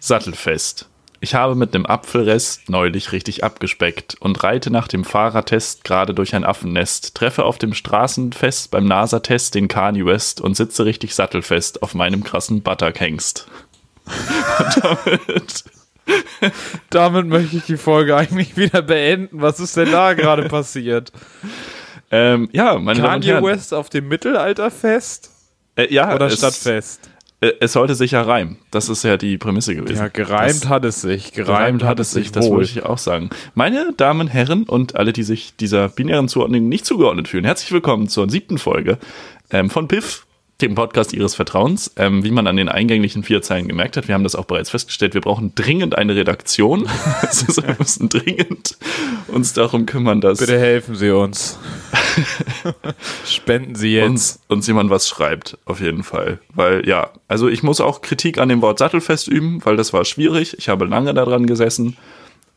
Sattelfest. Ich habe mit einem Apfelrest neulich richtig abgespeckt und reite nach dem Fahrertest gerade durch ein Affennest, treffe auf dem Straßenfest beim NASA-Test den Kanye West und sitze richtig sattelfest auf meinem krassen Butterkengst. damit, damit möchte ich die Folge eigentlich wieder beenden. Was ist denn da gerade passiert? Ähm, ja, meine Kanye West auf dem Mittelalterfest? Äh, ja, oder Stadtfest? Äh, es sollte sich ja reimen. Das ist ja die Prämisse gewesen. Ja, gereimt das, hat es sich. Gereimt, gereimt hat es sich, das wohl. wollte ich auch sagen. Meine Damen, Herren und alle, die sich dieser binären Zuordnung nicht zugeordnet fühlen, herzlich willkommen zur siebten Folge ähm, von Piff, dem Podcast Ihres Vertrauens. Ähm, wie man an den eingänglichen vier Zeilen gemerkt hat, wir haben das auch bereits festgestellt, wir brauchen dringend eine Redaktion. also wir müssen dringend uns darum kümmern, dass... Bitte helfen Sie uns. Spenden Sie jetzt. Uns, uns jemand was schreibt, auf jeden Fall. Weil ja, also ich muss auch Kritik an dem Wort Sattelfest üben, weil das war schwierig. Ich habe lange daran gesessen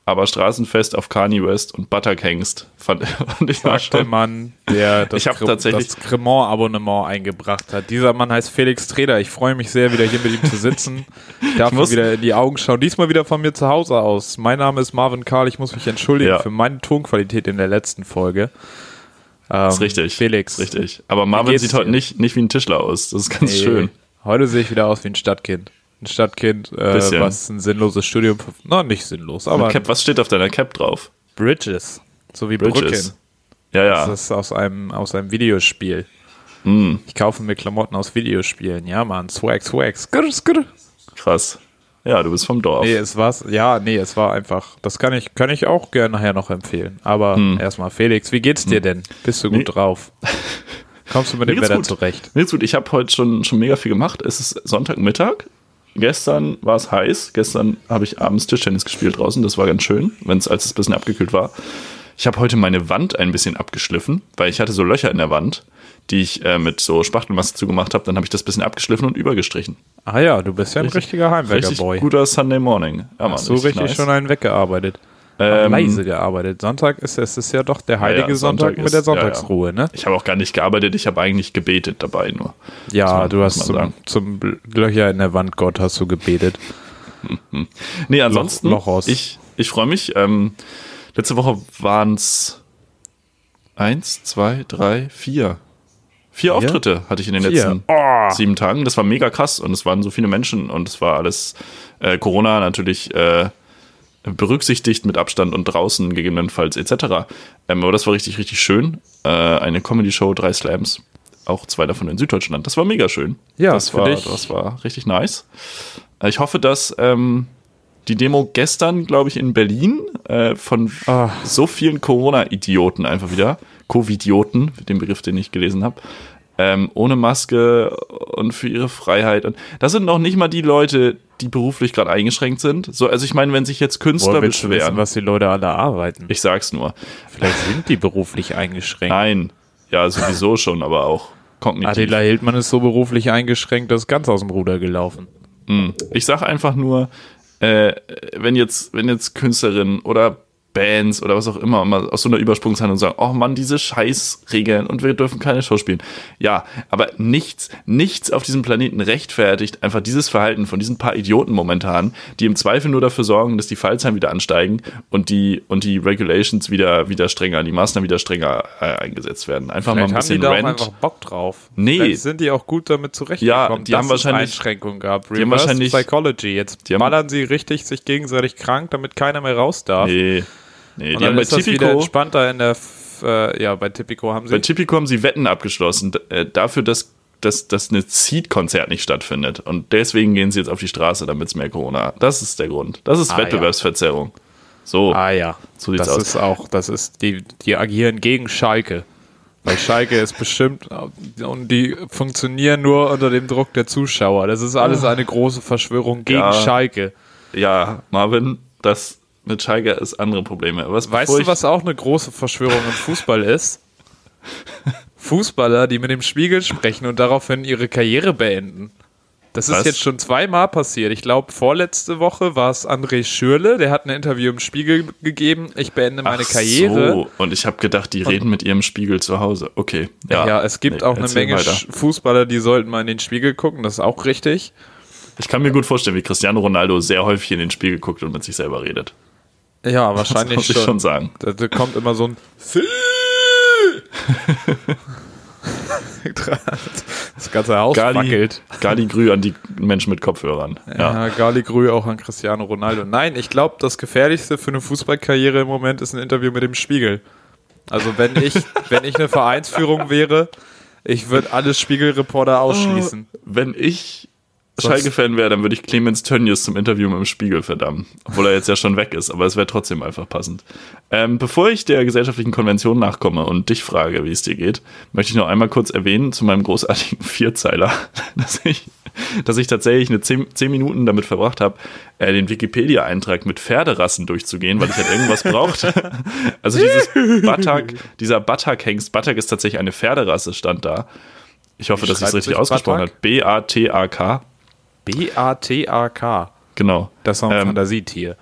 aber Straßenfest auf Kanye West und Butterkengst fand, fand ich Sagte schon. Mann, der das, ich tatsächlich das Cremant-Abonnement eingebracht hat. Dieser Mann heißt Felix Treder. Ich freue mich sehr, wieder hier mit ihm zu sitzen. Ich darf ihm wieder in die Augen schauen. Diesmal wieder von mir zu Hause aus. Mein Name ist Marvin Karl. Ich muss mich entschuldigen ja. für meine Tonqualität in der letzten Folge. Ähm, ist richtig. Felix. Ist richtig. Aber Marvin sieht heute nicht, nicht wie ein Tischler aus. Das ist ganz nee, schön. Heute sehe ich wieder aus wie ein Stadtkind ein Stadtkind, äh, was ein sinnloses Studium, na nicht sinnlos, aber. Cap, was steht auf deiner Cap drauf? Bridges, so wie Bridges. Brücken. Ja, ja. Das ist aus einem, aus einem Videospiel. Mm. Ich kaufe mir Klamotten aus Videospielen. Ja, Mann, Swag, Swag. Skr, skr. Krass. Ja, du bist vom Dorf. Nee, es war's. Ja, nee, es war einfach. Das kann ich, kann ich auch gerne nachher noch empfehlen. Aber hm. erstmal, Felix, wie geht's dir hm. denn? Bist du gut nee. drauf? Kommst du mit dem Wetter gut. zurecht? Mir geht's gut. Ich habe heute schon, schon mega viel gemacht. Es ist Sonntagmittag gestern war es heiß. Gestern habe ich abends Tischtennis gespielt draußen. Das war ganz schön, wenn es als es ein bisschen abgekühlt war. Ich habe heute meine Wand ein bisschen abgeschliffen, weil ich hatte so Löcher in der Wand, die ich äh, mit so Spachtelmasse zugemacht habe. Dann habe ich das bisschen abgeschliffen und übergestrichen. Ah ja, du bist ja ein richtig, richtiger Heimwerker-Boy. Guter Sunday Morning. Ja, Mann, Hast du richtig, richtig nice. schon einen weggearbeitet? Ähm, leise gearbeitet. Sonntag ist es ist ja doch der heilige ja, Sonntag, Sonntag, mit der Sonntagsruhe, ja, ja. ne? Ich habe auch gar nicht gearbeitet, ich habe eigentlich gebetet dabei nur. Ja, du hast zum, zum, Löcher in der Wand Gott hast du gebetet. nee, ansonsten, Loch, Loch ich, ich freue mich. Ähm, letzte Woche waren es eins, zwei, drei, vier. Vier Auftritte hatte ich in den Vier. letzten oh. sieben Tagen. Das war mega krass und es waren so viele Menschen und es war alles äh, Corona natürlich äh, berücksichtigt mit Abstand und draußen gegebenenfalls etc. Ähm, aber das war richtig, richtig schön. Äh, eine Comedy-Show, drei Slams, auch zwei davon in Süddeutschland. Das war mega schön. Ja, das war, dich. das war richtig nice. Äh, ich hoffe, dass ähm, die Demo gestern, glaube ich, in Berlin äh, von Ach. so vielen Corona-Idioten einfach wieder, Covidioten, den Begriff, den ich gelesen habe, ähm, ohne Maske und für ihre Freiheit. Und das sind noch nicht mal die Leute, die beruflich gerade eingeschränkt sind. So, also ich meine, wenn sich jetzt Künstler Boah, beschweren. Wissen, was die Leute alle arbeiten. Ich sag's nur. Vielleicht sind die beruflich eingeschränkt. Nein. Ja, sowieso schon, aber auch kognitiv. Adela Hildmann ist so beruflich eingeschränkt, das ist ganz aus dem Ruder gelaufen. Hm. Ich sag einfach nur, äh, wenn jetzt, wenn jetzt Künstlerinnen oder Bands oder was auch immer mal aus so einer Übersprungshandlung sagen, oh Mann, diese Scheißregeln und wir dürfen keine Show spielen. Ja, aber nichts, nichts auf diesem Planeten rechtfertigt einfach dieses Verhalten von diesen paar Idioten momentan, die im Zweifel nur dafür sorgen, dass die Fallzahlen wieder ansteigen und die und die Regulations wieder wieder strenger, die Maßnahmen wieder strenger äh, eingesetzt werden. Einfach Vielleicht mal ein bisschen haben die da einfach Bock drauf. Nee, Vielleicht sind die auch gut damit zurechtgekommen. Ja, die haben wahrscheinlich Einschränkungen gehabt. Reverse die haben wahrscheinlich Psychology. Jetzt ballern sie richtig sich gegenseitig krank, damit keiner mehr raus darf. Nee. Nee, die haben bei Tipico entspannter in der äh, ja, bei Tipico haben sie Bei Tipico haben sie Wetten abgeschlossen äh, dafür, dass dass, dass eine Seed-Konzert nicht stattfindet. Und deswegen gehen sie jetzt auf die Straße, damit es mehr Corona. Das ist der Grund. Das ist ah, Wettbewerbsverzerrung. Ja. So. Ah ja. So sieht's das aus. ist auch, das ist, die, die agieren gegen Schalke. Weil Schalke ist bestimmt und die funktionieren nur unter dem Druck der Zuschauer. Das ist alles eine große Verschwörung gegen ja, Schalke. Ja, Marvin, das mit Schalke ist andere Probleme. Was, weißt du, was auch eine große Verschwörung im Fußball ist? Fußballer, die mit dem Spiegel sprechen und daraufhin ihre Karriere beenden. Das ist was? jetzt schon zweimal passiert. Ich glaube, vorletzte Woche war es André Schürle, der hat ein Interview im Spiegel gegeben. Ich beende meine Ach Karriere. So. Und ich habe gedacht, die reden mit ihrem Spiegel zu Hause. Okay. Ja, ja es gibt nee, auch eine Menge weiter. Fußballer, die sollten mal in den Spiegel gucken. Das ist auch richtig. Ich kann mir gut vorstellen, wie Cristiano Ronaldo sehr häufig in den Spiegel guckt und mit sich selber redet. Ja, wahrscheinlich das muss ich schon sagen. Da, da kommt immer so ein das ganze Haus Gali, wackelt. Gali Grü an die Menschen mit Kopfhörern. Ja, Gali Grü auch an Cristiano Ronaldo. Nein, ich glaube, das Gefährlichste für eine Fußballkarriere im Moment ist ein Interview mit dem Spiegel. Also wenn ich, wenn ich eine Vereinsführung wäre, ich würde alle Spiegelreporter ausschließen. Wenn ich Schalke-Fan wäre, dann würde ich Clemens Tönnies zum Interview mit dem Spiegel verdammen. Obwohl er jetzt ja schon weg ist, aber es wäre trotzdem einfach passend. Ähm, bevor ich der gesellschaftlichen Konvention nachkomme und dich frage, wie es dir geht, möchte ich noch einmal kurz erwähnen zu meinem großartigen Vierzeiler, dass ich, dass ich tatsächlich eine zehn, zehn Minuten damit verbracht habe, äh, den Wikipedia-Eintrag mit Pferderassen durchzugehen, weil ich halt irgendwas brauchte. Also dieses Batak, dieser Batak-Hengst, Batak ist tatsächlich eine Pferderasse, stand da. Ich hoffe, dass ich es richtig ausgesprochen habe. Batak? B-A-T-A-K. Genau. Das ist ein Ähm, Fantasietier.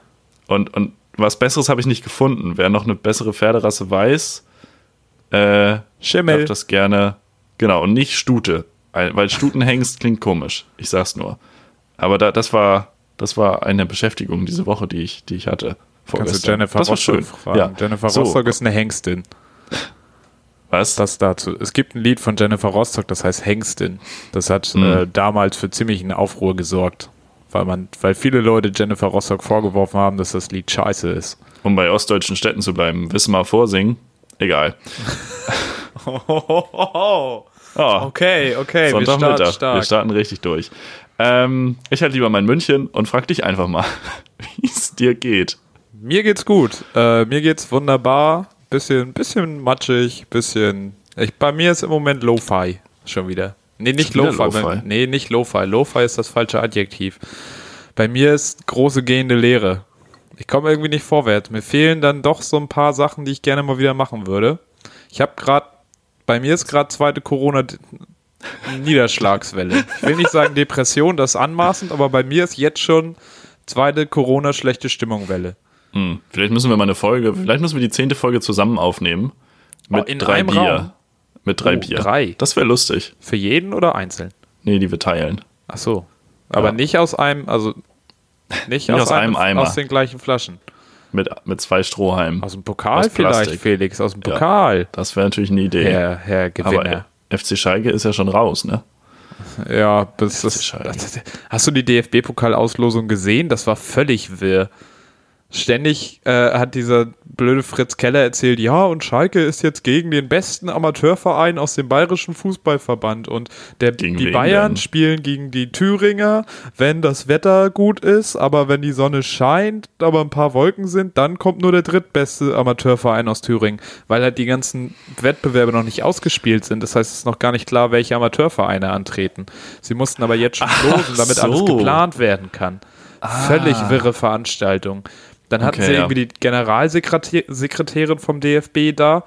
Und, und was Besseres habe ich nicht gefunden. Wer noch eine bessere Pferderasse weiß, äh, Schimmel. darf das gerne. Genau, und nicht Stute. Weil Stutenhengst klingt komisch. Ich sag's nur. Aber da, das war, das war eine Beschäftigung diese Woche, die ich, die ich hatte. Kannst du vorgestern. Jennifer das war schön. fragen. Ja. Jennifer So, Rostock ist eine Hengstin. Was? Das dazu. Es gibt ein Lied von Jennifer Rostock, das heißt Hengstin. Das hat Hm. äh, damals für ziemlichen Aufruhr gesorgt. Weil, man, weil viele Leute Jennifer Rostock vorgeworfen haben, dass das Lied scheiße ist. Um bei ostdeutschen Städten zu bleiben. Wismar vorsingen. Egal. Oh, Okay, okay, Sonntagmittag. Wir starten richtig durch. Ähm, ich halt lieber mein München und frag dich einfach mal, wie es dir geht. Mir geht's gut. Äh, mir geht's wunderbar. Bisschen, bisschen matschig, bisschen. Ich, bei mir ist im Moment Lo-Fi schon wieder. Nee, nicht Lo-Fi. Lo-Fi? nee, nicht Lo-Fi. Lo-Fi ist das falsche Adjektiv. Bei mir ist große gehende Leere. Ich komme irgendwie nicht vorwärts. Mir fehlen dann doch so ein paar Sachen, die ich gerne mal wieder machen würde. Ich habe gerade, bei mir ist gerade zweite Corona Niederschlagswelle. Ich will nicht sagen Depression, das ist anmaßend, aber bei mir ist jetzt schon zweite Corona schlechte Stimmungwelle. Hm, vielleicht müssen wir mal eine Folge, vielleicht müssen wir die zehnte Folge zusammen aufnehmen. Mit Oh, in drei Bier. Raum? Mit drei Oh, Bier. drei? Das wäre lustig. Für jeden oder einzeln? Nee, die wir teilen. Ach so. Aber Ja. nicht aus einem, also nicht, aus einem Eimer. Aus den gleichen Flaschen. Mit, mit zwei Strohhalmen. Aus dem Pokal Aus vielleicht. Felix. Aus dem Ja. Pokal. Das wäre natürlich eine Idee. Herr, Herr Gewinner. Aber FC Schalke ist ja schon raus, ne? ja, das, das, das, hast du die DFB-Pokalauslosung gesehen? Das war völlig wirr. Ständig äh, hat dieser blöde Fritz Keller erzählt, ja, und Schalke ist jetzt gegen den besten Amateurverein aus dem Bayerischen Fußballverband und der, Gegen die Bayern denn? spielen gegen die Thüringer, wenn das Wetter gut ist, aber wenn die Sonne scheint, aber ein paar Wolken sind, dann kommt nur der drittbeste Amateurverein aus Thüringen, weil halt die ganzen Wettbewerbe noch nicht ausgespielt sind. Das heißt, es ist noch gar nicht klar, welche Amateurvereine antreten. Sie mussten aber jetzt schon losen, damit so. Ah. alles geplant werden kann. Völlig wirre Veranstaltung. Dann hatten Okay, sie ja. irgendwie die Generalsekretärin vom DFB da.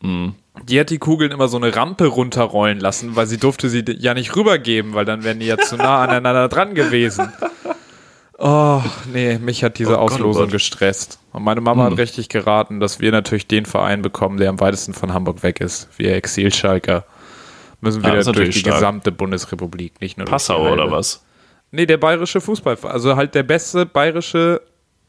Mhm. Die hat die Kugeln immer so eine Rampe runterrollen lassen, weil sie durfte sie ja nicht rübergeben, weil dann wären die ja zu nah aneinander dran gewesen. Oh, nee, mich hat diese Oh oh Auslosung Gott. gestresst. Und meine Mama Hm. hat richtig geraten, dass wir natürlich den Verein bekommen, der am weitesten von Hamburg weg ist. Wir Exilschalker müssen wieder ist durch die stark. gesamte Bundesrepublik, nicht nur durch Passau oder was? Nee, der bayerische Fußballverein. Also halt der beste bayerische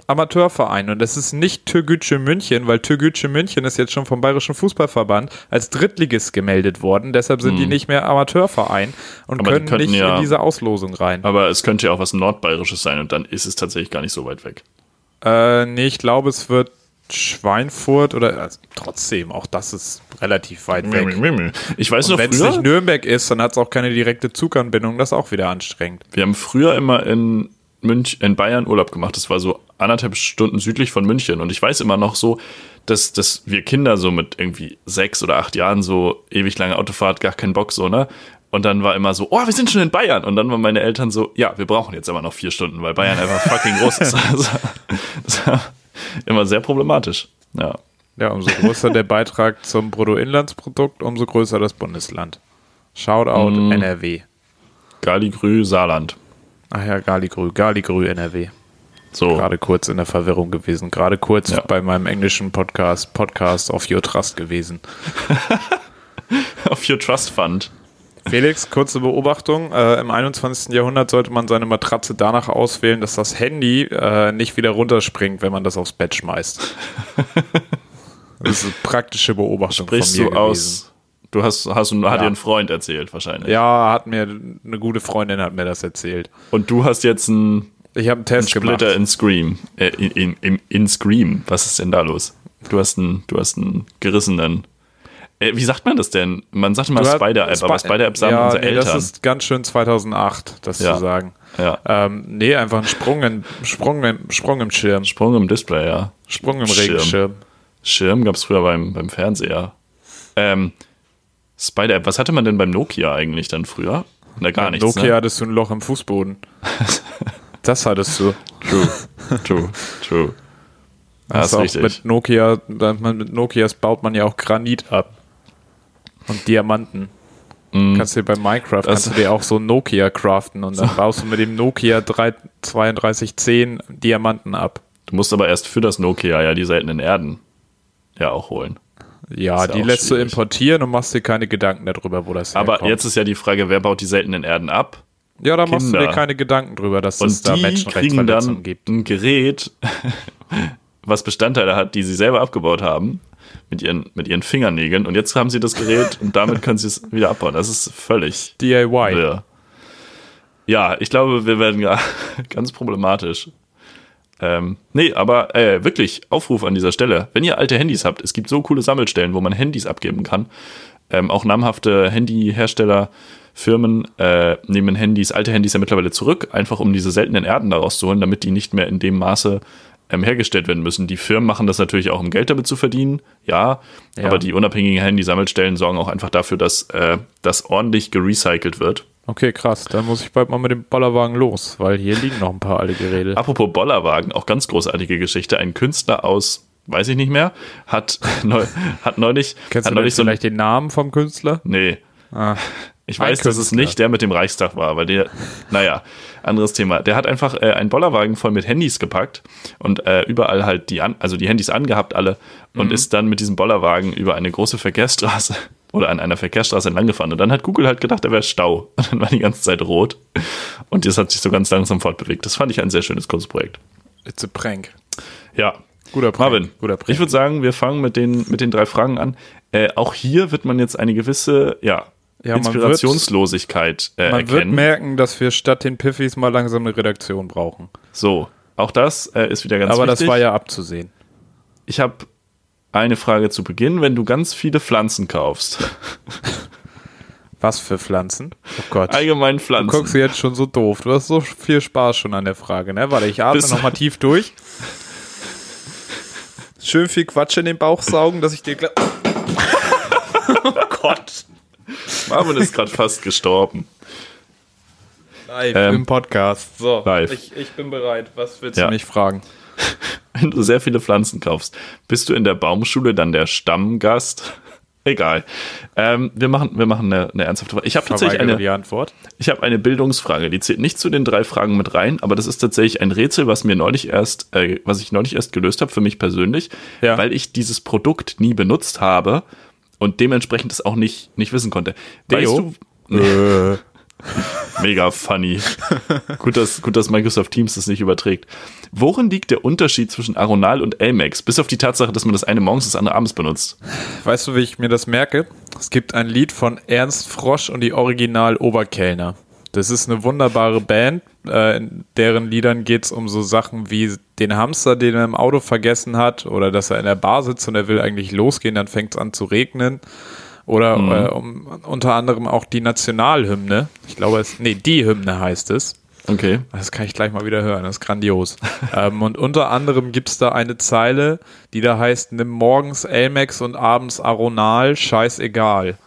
Amateurverein. Und das ist nicht Türgütsche München, weil Türgütsche München ist jetzt schon vom Bayerischen Fußballverband als Drittligist gemeldet worden. Deshalb sind die nicht mehr Amateurverein und Hm. Aber können könnten nicht ja- in diese Auslosung rein. Aber es könnte ja auch was Nordbayerisches sein und dann ist es tatsächlich gar nicht so weit weg. Äh, nee, ich glaube, es wird Schweinfurt oder also, trotzdem, auch das ist relativ weit weg. Ich weiß noch wenn es nicht Nürnberg ist, dann hat es auch keine direkte Zuganbindung. Das ist auch wieder anstrengend. wir haben früher immer in Münch, in Bayern Urlaub gemacht. Das war so anderthalb Stunden südlich von München. Und ich weiß immer noch so, dass, dass wir Kinder so mit irgendwie sechs oder acht Jahren so ewig lange Autofahrt, gar keinen Bock so, ne? Und dann war immer so, oh, wir sind schon in Bayern. Und dann waren meine Eltern so, ja, wir brauchen jetzt aber noch vier Stunden, weil Bayern einfach fucking groß ist. Also, das war immer sehr problematisch. Ja. Ja, umso größer der Beitrag zum Bruttoinlandsprodukt, umso größer das Bundesland. Shoutout Mm. NRW. Galigrü, Saarland. Ach ja, Galigrü, Galigrü NRW. So. Gerade kurz in der Verwirrung gewesen. Gerade kurz Ja. bei meinem englischen Podcast, Podcast of Your Trust gewesen. Auf Your Trust Fund. Felix, kurze Beobachtung. Äh, Im 21. Jahrhundert sollte man seine Matratze danach auswählen, dass das Handy äh, nicht wieder runterspringt, wenn man das aufs Bett schmeißt. das ist eine praktische Beobachtung Sprichst von mir du aus. Du hast, hast hat Ja. dir ein Freund erzählt, wahrscheinlich. Ja, hat mir eine gute Freundin hat mir das erzählt. Und du hast jetzt einen Ich habe einen Test Splitter gemacht. in Scream. Äh, in, in, in, Scream. Was ist denn da los? Du hast einen, du hast einen gerissenen. Äh, wie sagt man das denn? Man sagt immer Spider-App, aber Spi- Spider-App sagen ja, unsere nee, Eltern. Das ist ganz schön 2008, das Ja. zu sagen. ja. Ähm, nee, einfach ein Sprung, in, Sprung, im, Sprung im Schirm. Sprung im Display, ja. Sprung im Schirm. Regenschirm. Schirm gab es früher beim, beim Fernseher. Ähm, Spider-App, was hatte man denn beim Nokia eigentlich dann früher? Na, gar Beim nichts. Nokia Ne? hattest du ein Loch im Fußboden. das hattest du. True, true, true. Das ist auch richtig. mit Nokia, mit Nokias baut man ja auch Granit ab. Und Diamanten. Kannst du dir bei Minecraft Mm. Das- kannst du dir auch so Nokia craften und dann baust du mit dem Nokia 3, 3210 Diamanten ab. Du musst aber erst für das Nokia ja die seltenen Erden ja auch holen. Ja, Ist ja die lässt du schwierig. importieren und machst dir keine Gedanken darüber, wo das Aber herkommt. jetzt ist ja die Frage, wer baut die seltenen Erden ab? Ja, da machst du Kinder. dir keine Gedanken drüber, dass es Und da die kriegen Menschenrechtsverletzungen dann gibt. ein Gerät, was Bestandteile hat, die sie selber abgebaut haben, mit ihren, mit ihren Fingernägeln. Und jetzt haben sie das Gerät und damit können sie es wieder abbauen. Das ist völlig DIY. wirr. Ja, ich glaube, wir werden ja ganz problematisch. Ähm, nee, aber äh, wirklich, Aufruf an dieser Stelle. Wenn ihr alte Handys habt, es gibt so coole Sammelstellen, wo man Handys abgeben kann. Ähm, auch namhafte Handyhersteller, Firmen äh, nehmen Handys, alte Handys ja mittlerweile zurück, einfach um diese seltenen Erden daraus zu holen, damit die nicht mehr in dem Maße ähm, hergestellt werden müssen. Die Firmen machen das natürlich auch, um Geld damit zu verdienen, ja, Ja. aber die unabhängigen Handysammelstellen sorgen auch einfach dafür, dass äh, das ordentlich gerecycelt wird. Okay, krass. Dann muss ich bald mal mit dem Bollerwagen los, weil hier liegen noch ein paar alte Geräte. Apropos Bollerwagen, auch ganz großartige Geschichte. Ein Künstler aus, weiß ich nicht mehr, hat, neu, hat neulich, Kennst hat du neulich so ein, vielleicht den Namen vom Künstler? Nee. Ah. Ich weiß, dass es nicht der mit dem Reichstag war, weil der, naja, anderes Thema. Der hat einfach äh, einen Bollerwagen voll mit Handys gepackt und äh, überall halt die, an, also die Handys angehabt alle und Mhm. ist dann mit diesem Bollerwagen über eine große Verkehrsstraße oder an einer Verkehrsstraße entlang gefahren. Und dann hat Google halt gedacht, er wäre Stau. Und dann war die ganze Zeit rot. Und das hat sich so ganz langsam fortbewegt. Das fand ich ein sehr schönes Kunstprojekt. It's a prank. Ja, Guter Prank. Marvin, Guter Prank. ich würde sagen, wir fangen mit den, mit den drei Fragen an. Äh, auch hier wird man jetzt eine gewisse ja, Ja, man Inspirationslosigkeit äh, Man wird erkennen. merken, dass wir statt den Piffis mal langsam eine Redaktion brauchen. So, auch das äh, ist wieder ganz Aber wichtig. das war ja abzusehen. Ich habe eine Frage zu Beginn. Wenn du ganz viele Pflanzen kaufst, Was für Pflanzen? Oh Gott. allgemein Du Pflanzen, guckst jetzt schon so doof. Du hast so viel Spaß schon an der Frage, ne? Warte, ich atme nochmal tief durch. Schön viel Quatsch in den Bauch saugen, dass ich dir gleich. oh Gott. Marvin ist gerade fast gestorben. Live Ähm, im Podcast. So, live. Ich, ich bin bereit. Was willst Ja. du mich fragen? Wenn du sehr viele Pflanzen kaufst, bist du in der Baumschule dann der Stammgast? Egal. Ähm, wir machen, wir machen eine, eine ernsthafte Frage. Ich habe tatsächlich eine, die Antwort. Ich habe eine Bildungsfrage, die zählt nicht zu den drei Fragen mit rein, aber das ist tatsächlich ein Rätsel, was mir neulich erst, äh, was ich neulich erst gelöst habe für mich persönlich, Ja. weil ich dieses Produkt nie benutzt habe und dementsprechend es auch nicht, nicht wissen konnte. Deo? Weißt du, mega funny. gut, dass, gut, dass Microsoft Teams das nicht überträgt. Worin liegt der Unterschied zwischen Aronal und Elmex? Bis auf die Tatsache, dass man das eine morgens, das andere abends benutzt. Weißt du, wie ich mir das merke? Es gibt ein Lied von Ernst Frosch und die Original Oberkellner. Das ist eine wunderbare Band, äh, in deren Liedern geht es um so Sachen wie den Hamster, den er im Auto vergessen hat, oder dass er in der Bar sitzt und er will eigentlich losgehen, dann fängt es an zu regnen. Oder äh, um, unter anderem auch die Nationalhymne. Ich glaube, es, nee, die Hymne heißt es. Okay. Das kann ich gleich mal wieder hören, das ist grandios. ähm, und unter anderem gibt es da eine Zeile, die da heißt, nimm morgens Elmex und abends Aronal, scheißegal.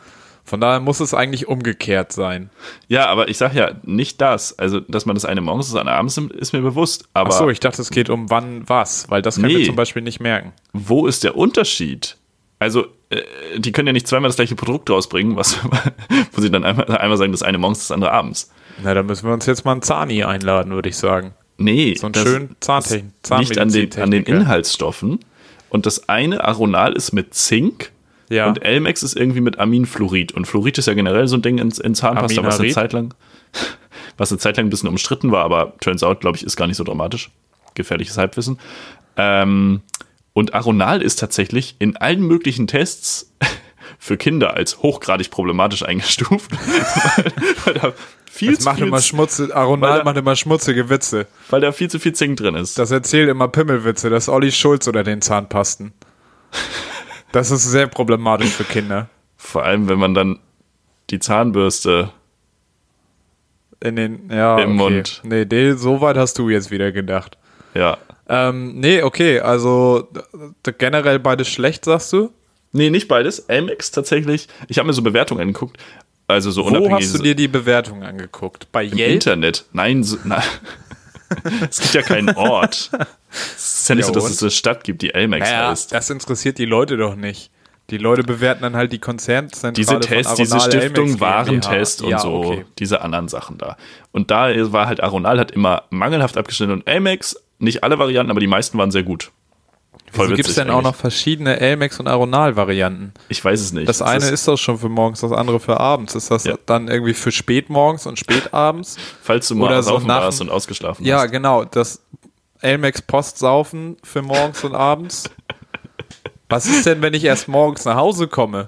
Von daher muss es eigentlich umgekehrt sein. Ja, aber ich sag ja nicht das. Also, dass man das eine morgens, das andere abends nimmt, ist mir bewusst. Aber Achso, ich dachte, es geht um wann was, weil das können Nee. wir zum Beispiel nicht merken. wo ist der Unterschied? Also, äh, die können ja nicht zweimal das gleiche Produkt rausbringen, was, wo sie dann einmal, einmal sagen, das eine morgens, das andere abends. Na, da müssen wir uns jetzt mal einen Zahni einladen, würde ich sagen. Nee, So einen schönen Zahntechn- ist nicht an den, an den. Inhaltsstoffen. Und das eine Aronal ist mit Zink Ja. Und Elmex ist irgendwie mit Aminfluorid. Und Fluorid ist ja generell so ein Ding in, in Zahnpasta, was eine? Zeit lang, was eine Zeit lang ein bisschen umstritten war, aber turns out, glaube ich, ist gar nicht so dramatisch. Gefährliches Halbwissen. Ähm, und Aronal ist tatsächlich in allen möglichen Tests für Kinder als hochgradig problematisch eingestuft. weil, weil da viel Das zu macht viel, immer schmutzige, Aronal da- macht immer schmutzige Witze. weil da viel zu viel Zink drin ist. Das erzählt immer Pimmelwitze. Das ist Olli Schulz oder den Zahnpasten. Das ist sehr problematisch für Kinder. Vor allem, wenn man dann die Zahnbürste In den, ja, Im okay. Mund. Nee, de, so weit hast du jetzt wieder gedacht. Ja. Ähm, nee, okay, also generell beides schlecht, sagst du? Nee, nicht beides. Amex tatsächlich. Ich habe mir so Bewertungen angeguckt. Also so Wo unabhängig. hast du dir die Bewertung angeguckt? Bei Im Yelp? Internet. Nein, so, na, es gibt ja keinen Ort. Es ist ja nicht Ja, so, dass und? es eine Stadt gibt, die Amex Naja, heißt. das interessiert die Leute doch nicht. Die Leute bewerten dann halt die Konzernzentrale Diese Tests, diese Stiftung Elmex Warentest und ja, so, Okay. diese anderen Sachen da. Und da war halt Aronal hat immer mangelhaft abgeschnitten und Amex, nicht alle Varianten, aber die meisten waren sehr gut. Voll Wieso gibt es denn auch eigentlich. noch verschiedene Elmex und Aronal-Varianten? Ich weiß es nicht. Das Es eine ist doch schon für morgens, das andere für abends. Ist das Ja. dann irgendwie für spätmorgens und spätabends? falls du mal oder so saufen nach- warst und ausgeschlafen Ja, hast. genau. Das Elmex Postsaufen für morgens und abends. Was ist denn, wenn ich erst morgens nach Hause komme?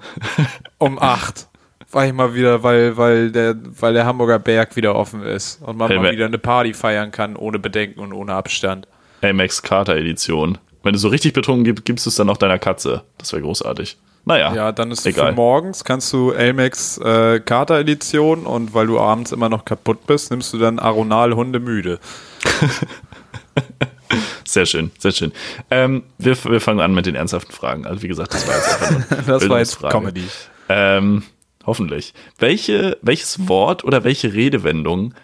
Um acht. War ich mal wieder, weil, weil, der, weil der Hamburger Berg wieder offen ist und man mal Elme- wieder eine Party feiern kann, ohne Bedenken und ohne Abstand. Amex Carter Edition. Wenn du so richtig betrunken gibst, gibst du es dann auch deiner Katze. Das wäre großartig. Naja, Ja, dann ist egal. für morgens kannst du Elmex äh, Kater Edition und weil du abends immer noch kaputt bist, nimmst du dann Aronal Hunde müde. Sehr schön, sehr schön. Ähm, wir, wir fangen an mit den ernsthaften Fragen. Also wie gesagt, das war jetzt einfach nur Das war jetzt. Comedy. Ähm, hoffentlich. Welche, welches Wort oder welche Redewendung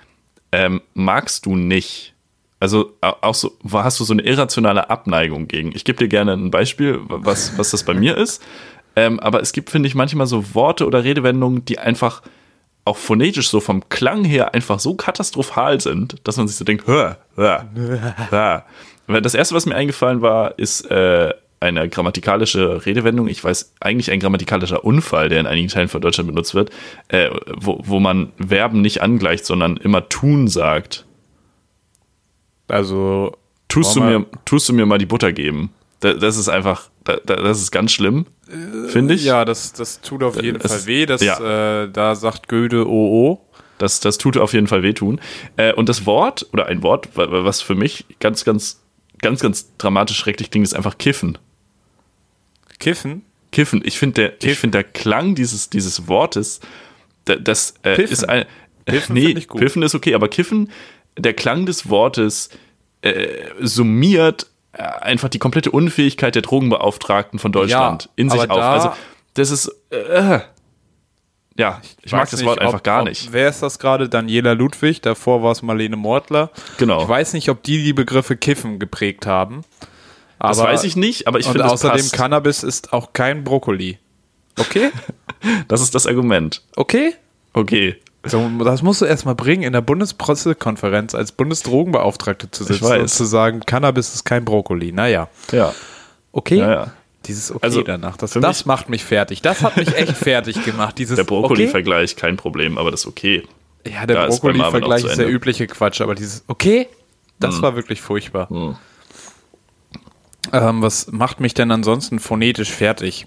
ähm, magst du nicht? Also au- auch so, hast du so eine irrationale Abneigung gegen? Ich gebe dir gerne ein Beispiel, was, was das bei mir ist. Ähm, aber es gibt, finde ich, manchmal so Worte oder Redewendungen, die einfach auch phonetisch so vom Klang her einfach so katastrophal sind, dass man sich so denkt, hör, hör, hör. Das erste, was mir eingefallen war, ist äh, eine grammatikalische Redewendung. Ich weiß eigentlich ein grammatikalischer Unfall, der in einigen Teilen von Deutschland benutzt wird, äh, wo, wo man Verben nicht angleicht, sondern immer tun sagt. Also Tust du, mir, tust du mir mal die Butter geben? Da- Das ist einfach, da- da- das ist ganz schlimm, finde ich. Ja, das, das tut auf jeden Es- Fall weh. Das, ja. äh, da sagt Goethe OO. Das, das tut auf jeden Fall wehtun. Äh, und das Wort, oder ein Wort, wa- wa- was für mich ganz, ganz, ganz, ganz dramatisch schrecklich klingt, ist einfach Kiffen. Kiffen. Kiffen. Ich finde der, ich finde der Klang dieses, dieses Wortes, da- das äh, ist ein. Piffen nee, find. Piffen ist okay, aber Kiffen, der Klang des Wortes äh, summiert äh, einfach die komplette Unfähigkeit der Drogenbeauftragten von Deutschland Ja, in sich auf. also, das ist. Äh, ja, ich, mag weiß das nicht, Wort einfach ob- gar ob, nicht. Wer ist das gerade? Daniela Ludwig. Davor war es Marlene Mortler. Genau. Ich weiß nicht, ob die die Begriffe Kiffen geprägt haben. Aber, Das weiß ich nicht, aber ich finde, das außerdem passt. Cannabis ist auch kein Brokkoli. Okay? Das ist das Argument. Okay? Okay. So, das musst du erstmal bringen, in der Bundespressekonferenz als Bundesdrogenbeauftragte zu sitzen und zu sagen, Cannabis ist kein Brokkoli. Naja. Ja. Okay? Ja, ja. Dieses Okay Also, danach, das, das mich- macht mich fertig. Das hat mich echt fertig gemacht. Dieses Der okay? Brokkoli-Vergleich, kein Problem, aber das ist okay. Ja, der ist Brokkoli-Vergleich zu ist der übliche Quatsch, aber dieses Okay, das Hm. war wirklich furchtbar. Ähm, was macht mich denn ansonsten phonetisch fertig?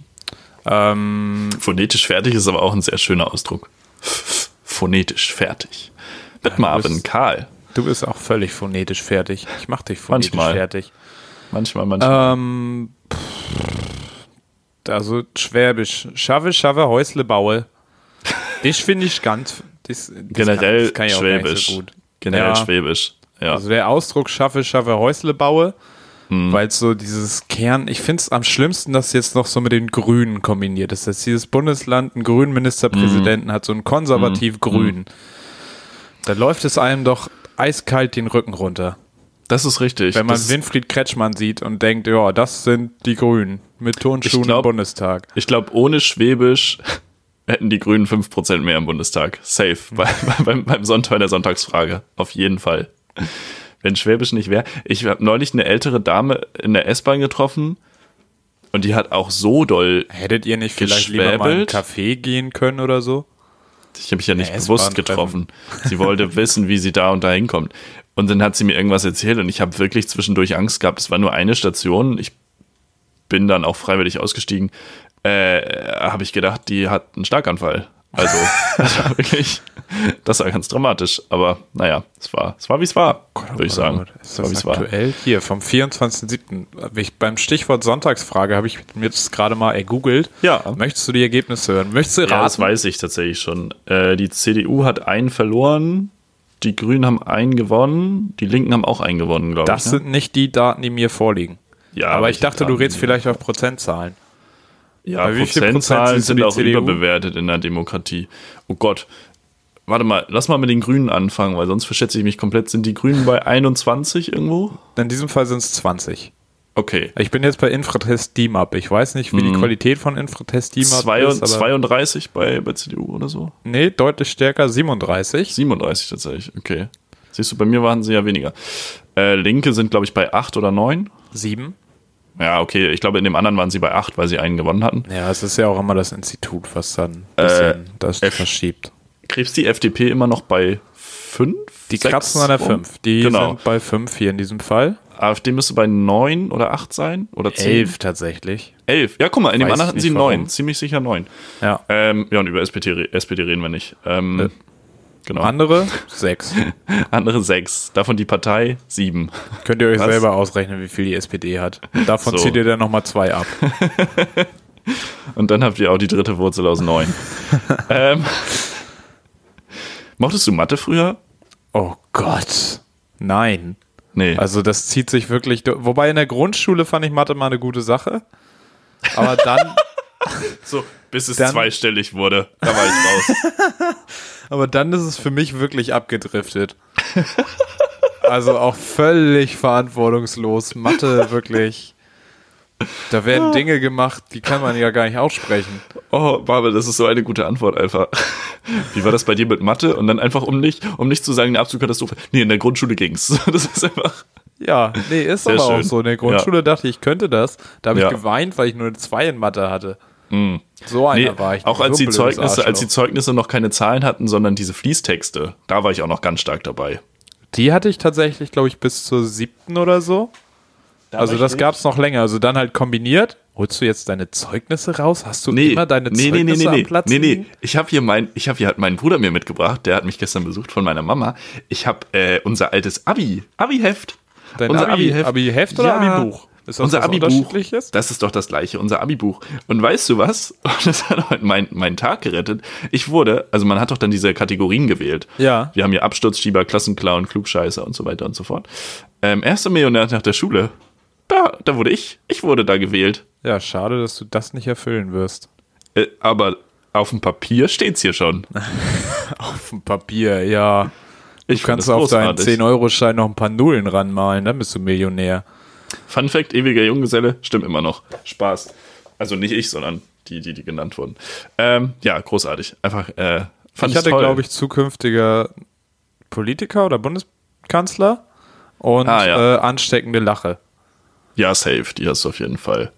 Ähm, Phonetisch fertig ist aber auch ein sehr schöner Ausdruck. Phonetisch fertig. Mit Marvin bist- Karl. du bist auch völlig phonetisch fertig. Ich mach dich phonetisch Manchmal. fertig. Manchmal, manchmal. Ähm, pff, also Schwäbisch. Schaffe, schaffe, Häusle baue. Das finde ich ganz. Das, das Generell kann, das kann Schwäbisch. So. Generell Ja. Schwäbisch. Ja. Also der Ausdruck schaffe, schaffe, Häusle baue, Hm. weil es so dieses Kern, ich finde es am schlimmsten, dass jetzt noch so mit den Grünen kombiniert ist, dass dieses Bundesland einen grünen Ministerpräsidenten Hm. hat, so einen konservativ grünen. Da läuft es einem doch eiskalt den Rücken runter. das ist richtig. Wenn man das Winfried Kretschmann sieht und denkt, ja, das sind die Grünen mit Turnschuhen glaub- im Bundestag. ich glaube, ohne Schwäbisch hätten die Grünen 5% mehr im Bundestag. Safe. Bei, bei, beim, beim Sonntag der Sonntagsfrage. Auf jeden Fall. Wenn Schwäbisch nicht wäre. Ich habe neulich eine ältere Dame in der S-Bahn getroffen. Und die hat auch so doll. Hättet ihr nicht vielleicht lieber mal in einen Café gehen können oder so? Ich habe mich ja nicht ja, bewusst getroffen. Sie wollte wissen, wie sie da und da hinkommt. Und dann hat sie mir irgendwas erzählt und ich habe wirklich zwischendurch Angst gehabt. Es war nur eine Station. Ich bin dann auch freiwillig ausgestiegen. Äh, habe ich gedacht, die hat einen Starkanfall. Also, das war wirklich, das war ganz dramatisch. Aber naja, es war, es war wie es war, oh würde ich oh sagen. Ist das war, aktuell? War. Hier, vom 24.07. Beim Stichwort Sonntagsfrage habe ich mir das gerade mal ergoogelt. Ja. Möchtest du die Ergebnisse hören? Möchtest du raten? Ja, das weiß ich tatsächlich schon. Äh, die CDU hat einen verloren, die Grünen haben einen gewonnen, die Linken haben auch einen gewonnen, glaube ich. Das ne? sind nicht die Daten, die mir vorliegen. Ja, aber ich dachte, du redest vielleicht auf Prozentzahlen. Ja, wie Prozentzahlen sind auch CDU? überbewertet in der Demokratie. Oh Gott. Warte mal, lass mal mit den Grünen anfangen, weil sonst verschätze ich mich komplett. Sind die Grünen bei 21 irgendwo? In diesem Fall sind es 20. Okay. Ich bin jetzt bei Infratest DMAP. Ich weiß nicht, wie hm. die Qualität von Infratest DMAP Zwei, ist. Aber 32 bei, bei CDU oder so? Nee, deutlich stärker, 37. 37 tatsächlich, okay. Siehst du, bei mir waren sie ja weniger. Äh, Linke sind, glaube ich, bei 8 oder 9. 7. Ja, okay, ich glaube, in dem anderen waren sie bei 8, weil sie einen gewonnen hatten. Ja, es ist ja auch immer das Institut, was dann ein bisschen äh, das F verschiebt. Krebst die FDP immer noch bei 5? Die kratzen an der 5. Die genau. sind bei 5 hier in diesem Fall. AfD müsste bei 9 oder 8 sein? Oder 10? 11 tatsächlich. 11. Ja, guck mal, in Weiß dem anderen hatten sie 9. Ziemlich sicher 9. Ja. Ähm, ja, und über SPD, SPD reden wir nicht. Ähm, äh, Genau. Andere sechs. Andere sechs. Davon die Partei sieben. Könnt ihr euch Was? selber ausrechnen, wie viel die SPD hat. Davon so. zieht ihr dann nochmal zwei ab. Und dann habt ihr auch die dritte Wurzel aus neun. ähm, mochtest du Mathe früher? Oh Gott. Nein. Nee. Also das zieht sich wirklich. Wobei in der Grundschule fand ich Mathe mal eine gute Sache. Aber dann. so, bis es dann, zweistellig wurde. Da war ich raus. Aber dann ist es für mich wirklich abgedriftet. Also auch völlig verantwortungslos. Mathe wirklich. Da werden Dinge gemacht, die kann man ja gar nicht aussprechen. Oh, Babel, das ist so eine gute Antwort einfach. Wie war das bei dir mit Mathe? Und dann einfach, um nicht, um nicht zu sagen, eine Absolutkatastrophe. Nee, in der Grundschule ging's. Das ist einfach. Ja, nee, ist aber schön. auch so. In der Grundschule ja. dachte ich, ich könnte das. Da habe ich ja. geweint, weil ich nur eine 2 in Mathe hatte. Mhm. So einer nee, war ich. Auch als die, Zeugnisse, als die Zeugnisse noch keine Zahlen hatten, sondern diese Fließtexte, da war ich auch noch ganz stark dabei. Die hatte ich tatsächlich, glaube ich, bis zur siebten oder so. Da also das gab es noch länger. Also dann halt kombiniert. Holst du jetzt deine Zeugnisse raus? Hast du nee, immer deine nee, Zeugnisse nee, nee, am Platz? Nee, nee, ich habe hier mein, ich habe hier halt meinen Bruder mir mitgebracht. Der hat mich gestern besucht von meiner Mama. Ich habe äh, unser altes Abi, Abi-Heft. Dein Abi-Heft Abi Abi oder ja, Abi-Buch? Ist das unser Abi-Buch. Das ist doch das gleiche, unser Abi-Buch. Und weißt du was? Das hat heute mein, meinen Tag gerettet. Ich wurde, also man hat doch dann diese Kategorien gewählt. Ja. Wir haben hier Absturzschieber, Klassenclown, Klugscheißer und so weiter und so fort. Ähm, erster Millionär nach der Schule. Da, da wurde ich. Ich wurde da gewählt. Ja, schade, dass du das nicht erfüllen wirst. Äh, aber auf dem Papier steht's hier schon. auf dem Papier, ja. Du ich kannst auf deinen 10-Euro-Schein noch ein paar Nullen ranmalen, dann bist du Millionär. Fun Fact: ewiger Junggeselle, stimmt immer noch. Spaß. Also nicht ich, sondern die, die, die genannt wurden. Ähm, ja, großartig. Einfach, äh, fand ich hatte, glaube ich, zukünftiger Politiker oder Bundeskanzler und ah, ja. äh, ansteckende Lache. Ja, safe, die hast du auf jeden Fall.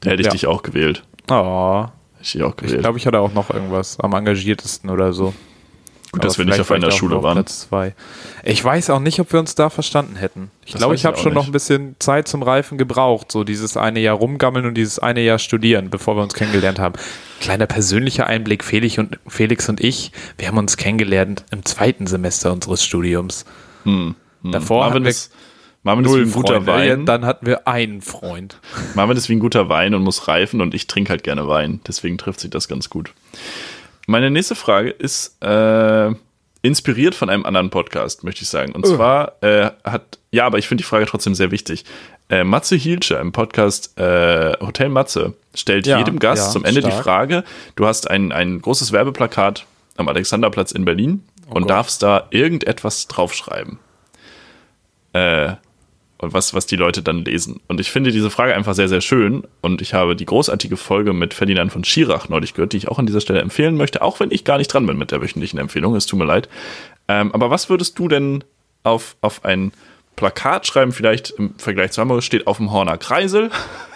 Da hätte ich ja. dich auch gewählt. Oh. Ich, ich glaube, ich hatte auch noch irgendwas am engagiertesten oder so. Gut, dass wir nicht auf einer Schule waren. Platz zwei. Ich weiß auch nicht, ob wir uns da verstanden hätten. Ich glaube, ich habe schon nicht. noch ein bisschen Zeit zum Reifen gebraucht. So dieses eine Jahr rumgammeln und dieses eine Jahr studieren, bevor wir uns kennengelernt haben. Kleiner persönlicher Einblick, Felix und, Felix und ich, wir haben uns kennengelernt im zweiten Semester unseres Studiums. Hm, hm. Davor Marvin haben wir ist, Marvin null ist wie ein guter Freunde. Wein. Dann hatten wir einen Freund. Marvin ist wie ein guter Wein und muss reifen und ich trinke halt gerne Wein. Deswegen trifft sich das ganz gut. Meine nächste Frage ist äh, inspiriert von einem anderen Podcast, möchte ich sagen. Und uh. zwar äh, hat, ja, aber ich finde die Frage trotzdem sehr wichtig. Äh, Matze Hielsche im Podcast äh, Hotel Matze stellt ja, jedem Gast ja, zum Ende stark. die Frage: Du hast ein, ein großes Werbeplakat am Alexanderplatz in Berlin oh und Gott. darfst da irgendetwas draufschreiben. Äh, und was, was die Leute dann lesen. Und ich finde diese Frage einfach sehr, sehr schön. Und ich habe die großartige Folge mit Ferdinand von Schirach neulich gehört, die ich auch an dieser Stelle empfehlen möchte, auch wenn ich gar nicht dran bin mit der wöchentlichen Empfehlung. Es tut mir leid. Ähm, aber was würdest du denn auf, auf ein Plakat schreiben, vielleicht im Vergleich zu Hamburg, steht auf dem Horner Kreisel.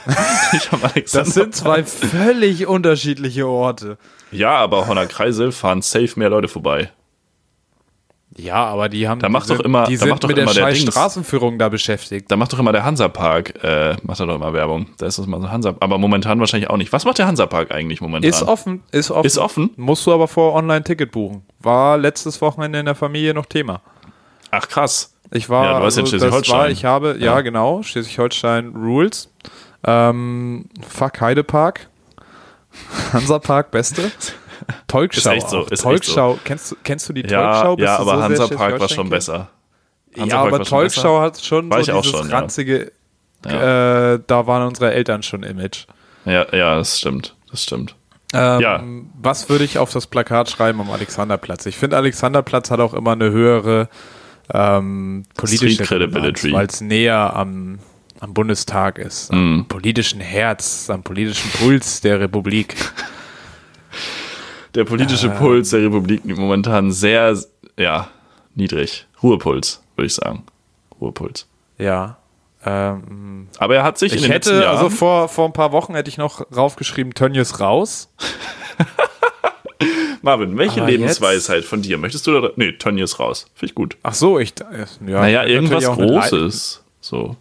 das sind zwei völlig unterschiedliche Orte. Ja, aber Horner Kreisel fahren safe mehr Leute vorbei. Ja, aber die haben da macht doch immer, die da macht doch mit immer der, der. Straßenführung da beschäftigt. Da macht doch immer der Hansapark, äh, macht da doch immer Werbung. Da ist das mal so Hansa, aber momentan wahrscheinlich auch nicht. Was macht der Hansapark eigentlich momentan? Ist offen, ist offen. Ist offen? Musst du aber vor Online-Ticket buchen. War letztes Wochenende in der Familie noch Thema. Ach krass. Ich war, Ja, du warst in also, das Schleswig-Holstein. war, ich habe, ja, Ja. genau, Schleswig-Holstein Rules. Ähm, fuck Heidepark. Hansapark, beste. Tolkschau. Ist echt so, ist echt Tolkschau. Kennst, du- kennst du die Ja, Tolkschau? Bist ja aber so sehr Hansapark war schon besser. Ja, Hansapark aber besser. hat schon War so ich auch dieses schon, ja. ranzige, äh, da waren unsere Eltern schon Image. Ja, ja, das stimmt. Das stimmt. Ähm, Ja. Was würde ich auf das Plakat schreiben am Alexanderplatz? Ich finde, Alexanderplatz hat auch immer eine höhere ähm, politische Credibility. weil es näher am, am Bundestag ist, am politischen Herz, am politischen Puls der Republik. Der politische Ähm. Puls der Republik momentan sehr, ja, niedrig. Ruhepuls, würde ich sagen. Ruhepuls. Ja. Ähm, Aber er hat sich in den letzten hätte, Jahren, also vor, vor ein paar Wochen hätte ich noch raufgeschrieben, Tönnies raus. Marvin, welche Aber Lebensweisheit von dir möchtest du da, nee, ist raus. Finde ich gut. Ach so, ich, äh, ja. Naja, irgendwas Großes, so.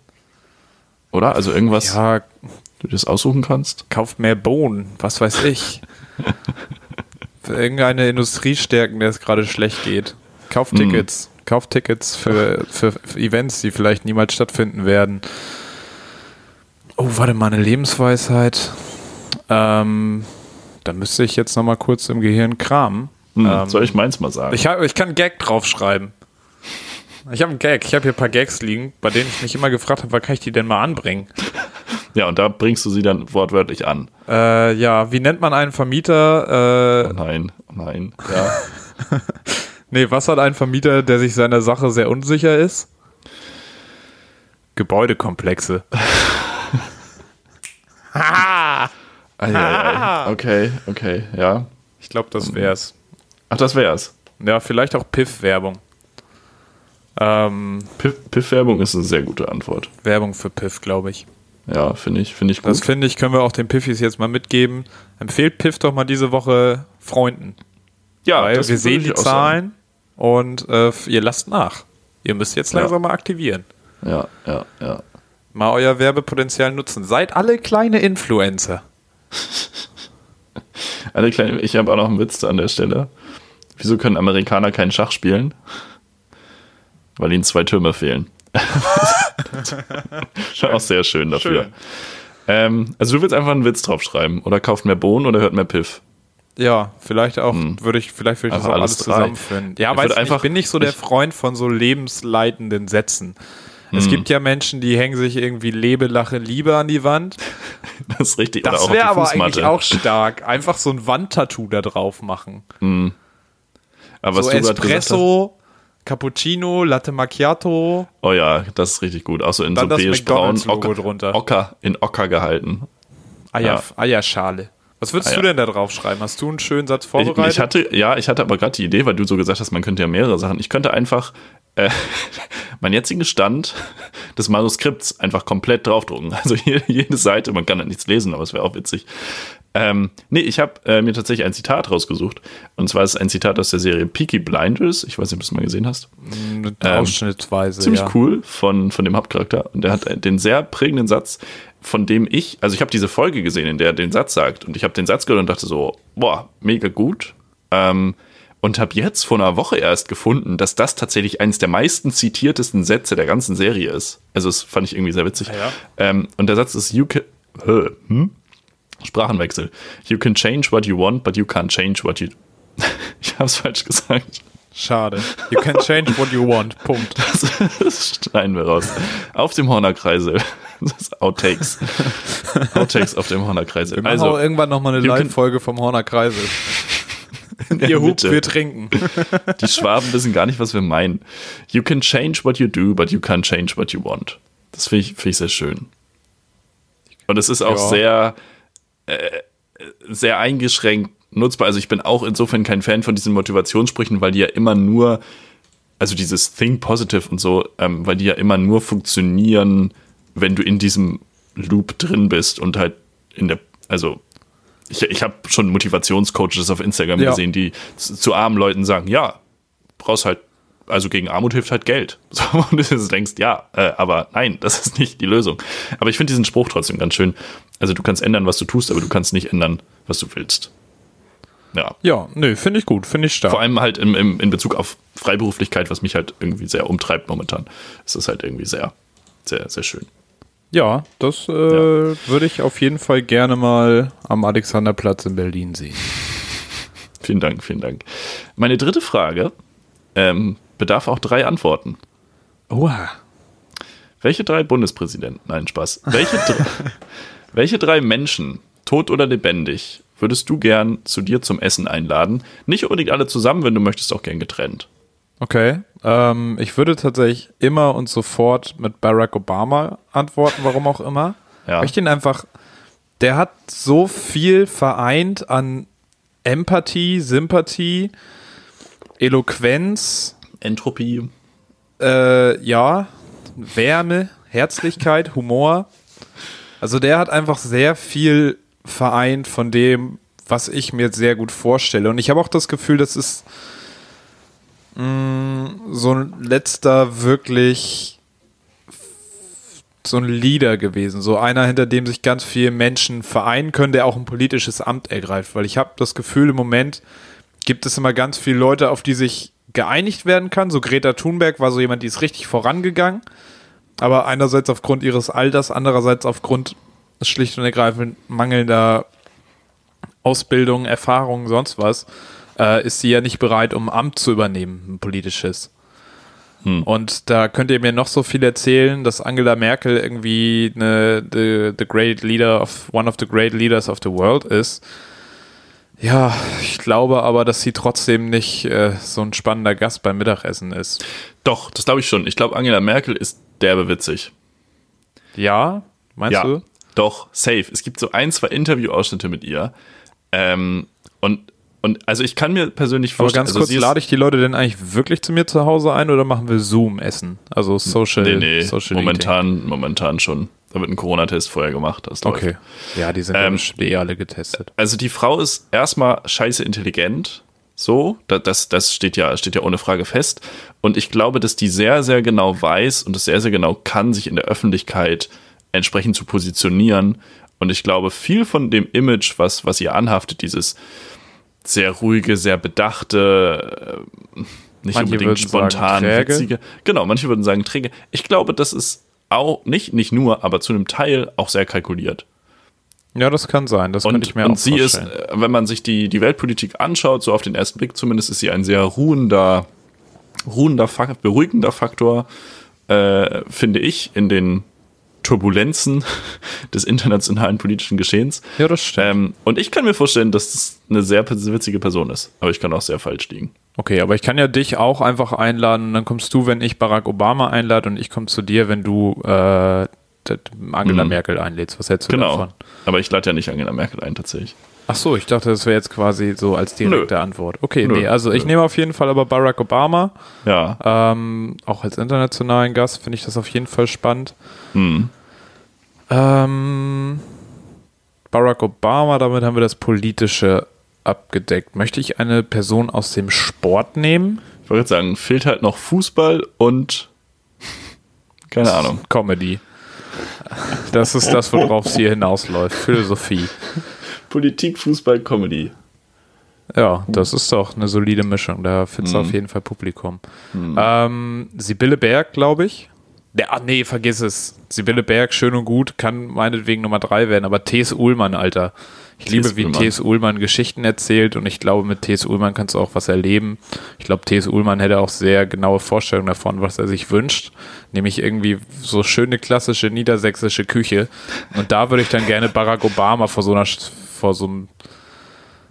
Oder? Also irgendwas, Ja, du das aussuchen kannst? kauft mehr Bohnen, was weiß ich. für irgendeine Industrie stärken, der es gerade schlecht geht. Kauft Tickets. Kauft Tickets für, für, für Events, die vielleicht niemals stattfinden werden. Oh, warte mal, eine Lebensweisheit. Ähm, da müsste ich jetzt noch mal kurz im Gehirn kramen. Hm, Ähm, soll ich meins mal sagen? Ich, hab, ich kann einen Gag draufschreiben. Ich habe einen Gag. Ich habe hier ein paar Gags liegen, bei denen ich mich immer gefragt habe, wann kann ich die denn mal anbringen? Ja, und da bringst du sie dann wortwörtlich an. Äh, ja, wie nennt man einen Vermieter? Äh, Oh nein, oh nein. Ja. nee, was hat ein Vermieter, der sich seiner Sache sehr unsicher ist? Gebäudekomplexe. Ei, ei. Okay, okay, ja. Ich glaube, das wär's. Ach, das wär's. Ja, vielleicht auch Piff-Werbung. Ähm, Piff- Piff-Werbung ist eine sehr gute Antwort. Werbung für Piff, glaube ich. Ja, finde ich, finde ich gut. Das finde ich, können wir auch den Piffis jetzt mal mitgeben. Empfehlt Piff doch mal diese Woche Freunden. ja, Weil wir sehen die. Zahlen und äh, ihr lasst nach. Ihr müsst jetzt Ja. langsam mal aktivieren. Ja, ja, ja. Mal euer Werbepotenzial nutzen. Seid alle kleine Influencer. Eine kleine, ich habe auch noch einen Witz an der Stelle. Wieso können Amerikaner keinen Schach spielen? Weil ihnen zwei Türme fehlen. Schon auch sehr schön dafür. Schön. Ähm, also du willst einfach einen Witz draufschreiben oder kauft mehr Bohnen oder hört mehr Piff. Ja, vielleicht auch, würde ich, vielleicht würde ich das auch alles alles zusammenführen. Ja, Ich weil ich einfach- bin nicht so der ich- Freund von so lebensleitenden Sätzen. Es gibt ja Menschen, die hängen sich irgendwie Lebe, Lache, Liebe an die Wand. Das ist richtig. Das wäre aber eigentlich auch stark. Einfach so ein Wandtattoo da drauf machen. Aber was so du gerade gesagt hast- Espresso, Cappuccino, Latte Macchiato. Oh ja, das ist richtig gut. Auch so in Dann so beige-braun Ocker. Ocker, in Ocker gehalten. Eier, Ja. Eierschale. Was würdest Eier. du denn da drauf schreiben? Hast du einen schönen Satz Ich, vorbereitet? ich hatte, ja, ich hatte aber gerade die Idee, weil du so gesagt hast, man könnte ja mehrere Sachen. Ich könnte einfach äh, meinen jetzigen Stand des Manuskripts einfach komplett draufdrucken. Also hier, jede Seite, man kann da nichts lesen, aber es wäre auch witzig. Ähm, nee, ich habe äh, mir tatsächlich ein Zitat rausgesucht. Und zwar ist es ein Zitat aus der Serie Peaky Blinders. Ich weiß nicht, ob du es mal gesehen hast. Mit Ausschnittsweise. ziemlich ja. cool von, von dem Hauptcharakter. Und der hat den sehr prägenden Satz, von dem ich, also ich habe diese Folge gesehen, in der er den Satz sagt. Und ich habe den Satz gehört und dachte so, boah, mega gut. Ähm, und habe jetzt vor einer Woche erst gefunden, dass das tatsächlich eines der meisten zitiertesten Sätze der ganzen Serie ist. Also das fand ich irgendwie sehr witzig. Ah ja? Ähm, und der Satz ist, you can, hm? Sprachenwechsel. You can change what you want, but you can't change what you. ich habe es falsch gesagt. Schade. You can change what you want. Punkt. Das, das schneiden wir raus. Auf dem Hornerkreisel. Das ist Outtakes. Outtakes auf dem Hornerkreisel. Wir machen auch Also, irgendwann nochmal eine Live-Folge vom Horner Kreisel. ja, Ihr hupt, wir trinken. die Schwaben wissen gar nicht, was wir meinen. You can change what you do, but you can't change what you want. Das finde ich, find ich sehr schön. Und es ist auch Ja. sehr, äh, sehr eingeschränkt nutzbar. Also ich bin auch insofern kein Fan von diesen Motivationssprüchen, weil die ja immer nur also dieses Think Positive und so, ähm, weil die ja immer nur funktionieren, wenn du in diesem Loop drin bist und halt in der, also ich, ich habe schon Motivationscoaches auf Instagram ja. gesehen, die zu, zu, armen Leuten sagen, ja, brauchst halt, also gegen Armut hilft halt Geld. So, und du denkst, ja, äh, aber nein, das ist nicht die Lösung. Aber ich finde diesen Spruch trotzdem ganz schön. Also du kannst ändern, was du tust, aber du kannst nicht ändern, was du willst. Ja. Ja, nö, finde ich gut, finde ich stark. Vor allem halt im, im, in Bezug auf Freiberuflichkeit, was mich halt irgendwie sehr umtreibt momentan. Es ist halt irgendwie sehr, sehr, sehr schön. Ja, das äh, ja. würde ich auf jeden Fall gerne mal am Alexanderplatz in Berlin sehen. vielen Dank, vielen Dank. Meine dritte Frage ähm, bedarf auch drei Antworten. Oha. Welche drei Bundespräsidenten, nein, Spaß, welche, welche drei Menschen, tot oder lebendig, würdest du gern zu dir zum Essen einladen? Nicht unbedingt alle zusammen, wenn du möchtest, auch gern getrennt. Okay. Ähm, ich würde tatsächlich immer und sofort mit Barack Obama antworten, warum auch immer. Ja. Ich den einfach, der hat so viel vereint an Empathie, Sympathie, Eloquenz, Entropie. Äh, ja, Wärme, Herzlichkeit, Humor. Also der hat einfach sehr viel vereint von dem, was ich mir sehr gut vorstelle. Und ich habe auch das Gefühl, das ist mh, mm, so ein letzter wirklich so ein Leader gewesen, so einer, hinter dem sich ganz viele Menschen vereinen können, der auch ein politisches Amt ergreift, weil ich habe das Gefühl, im Moment gibt es immer ganz viele Leute, auf die sich geeinigt werden kann. So Greta Thunberg war so jemand, die ist richtig vorangegangen, aber einerseits aufgrund ihres Alters, andererseits aufgrund schlicht und ergreifend mangelnder Ausbildung, Erfahrung, sonst was, äh, ist sie ja nicht bereit, um Amt zu übernehmen, ein politisches. Hm. Und da könnt ihr mir noch so viel erzählen, dass Angela Merkel irgendwie eine, the, the great leader of one of the great leaders of the world ist. Ja, ich glaube aber, dass sie trotzdem nicht äh, so ein spannender Gast beim Mittagessen ist. Doch, das glaube ich schon. Ich glaube, Angela Merkel ist derbe witzig. Ja, meinst ja. du? Doch, safe. Es gibt so ein, zwei Interviewausschnitte mit ihr. Ähm, und, und also ich kann mir persönlich vorstellen. Aber ganz also kurz, lade ich die Leute denn eigentlich wirklich zu mir zu Hause ein oder machen wir Zoom-Essen? Also Social. Nee, nee, Social momentan, Eating. momentan schon. Da wird ein Corona-Test vorher gemacht. Das okay. Läuft. Ja, die sind ähm, eh alle getestet. Also die Frau ist erstmal scheiße intelligent. So, das, das steht ja, steht ja ohne Frage fest. Und ich glaube, dass die sehr, sehr genau weiß und es sehr, sehr genau kann, sich in der Öffentlichkeit entsprechend zu positionieren. Und ich glaube, viel von dem Image, was, was ihr anhaftet, dieses sehr ruhige, sehr bedachte, äh, nicht manche unbedingt spontan, witzige. Genau, manche würden sagen träge. Ich glaube, das ist auch nicht, nicht nur, aber zu einem Teil auch sehr kalkuliert. Ja, das kann sein. Das und, könnte ich mir und auch sie vorstellen. ist, äh, wenn man sich die, die Weltpolitik anschaut, so auf den ersten Blick zumindest, ist sie ein sehr ruhender, ruhender, beruhigender Faktor, äh, finde ich, in den Turbulenzen des internationalen politischen Geschehens. Ja, das stimmt. Ähm, und ich kann mir vorstellen, dass das eine sehr witzige Person ist. Aber ich kann auch sehr falsch liegen. Okay, aber ich kann ja dich auch einfach einladen und dann kommst du, wenn ich Barack Obama einlade und ich komme zu dir, wenn du äh, Angela mhm. Merkel einlädst. Was hältst du genau. davon? Aber ich lade ja nicht Angela Merkel ein, tatsächlich. Ach so, ich dachte, das wäre jetzt quasi so als direkte Nö. Antwort. Okay, Nö. nee, also ich Nö. nehme auf jeden Fall aber Barack Obama. Ja. Ähm, auch als internationalen Gast finde ich das auf jeden Fall spannend. Hm. Ähm, Barack Obama, damit haben wir das Politische abgedeckt. Möchte ich eine Person aus dem Sport nehmen? Ich wollte sagen, fehlt halt noch Fußball und keine Ahnung. Comedy. Das ist das, worauf es hier hinausläuft. Philosophie. Politik, Fußball, Comedy. Ja, das ist doch eine solide Mischung. Da findest du mhm. auf jeden Fall Publikum. Mhm. Ähm, Sibylle Berg, glaube ich. Ja, ach nee, vergiss es. Sibylle Berg, schön und gut, kann meinetwegen Nummer drei werden, aber T.S. Ullmann, Alter. Ich liebe, wie T.S. Ullmann Geschichten erzählt und ich glaube, mit T.S. Ullmann kannst du auch was erleben. Ich glaube, T.S. Ullmann hätte auch sehr genaue Vorstellungen davon, was er sich wünscht. Nämlich irgendwie so schöne klassische niedersächsische Küche. Und da würde ich dann gerne Barack Obama vor so einer, vor so einem,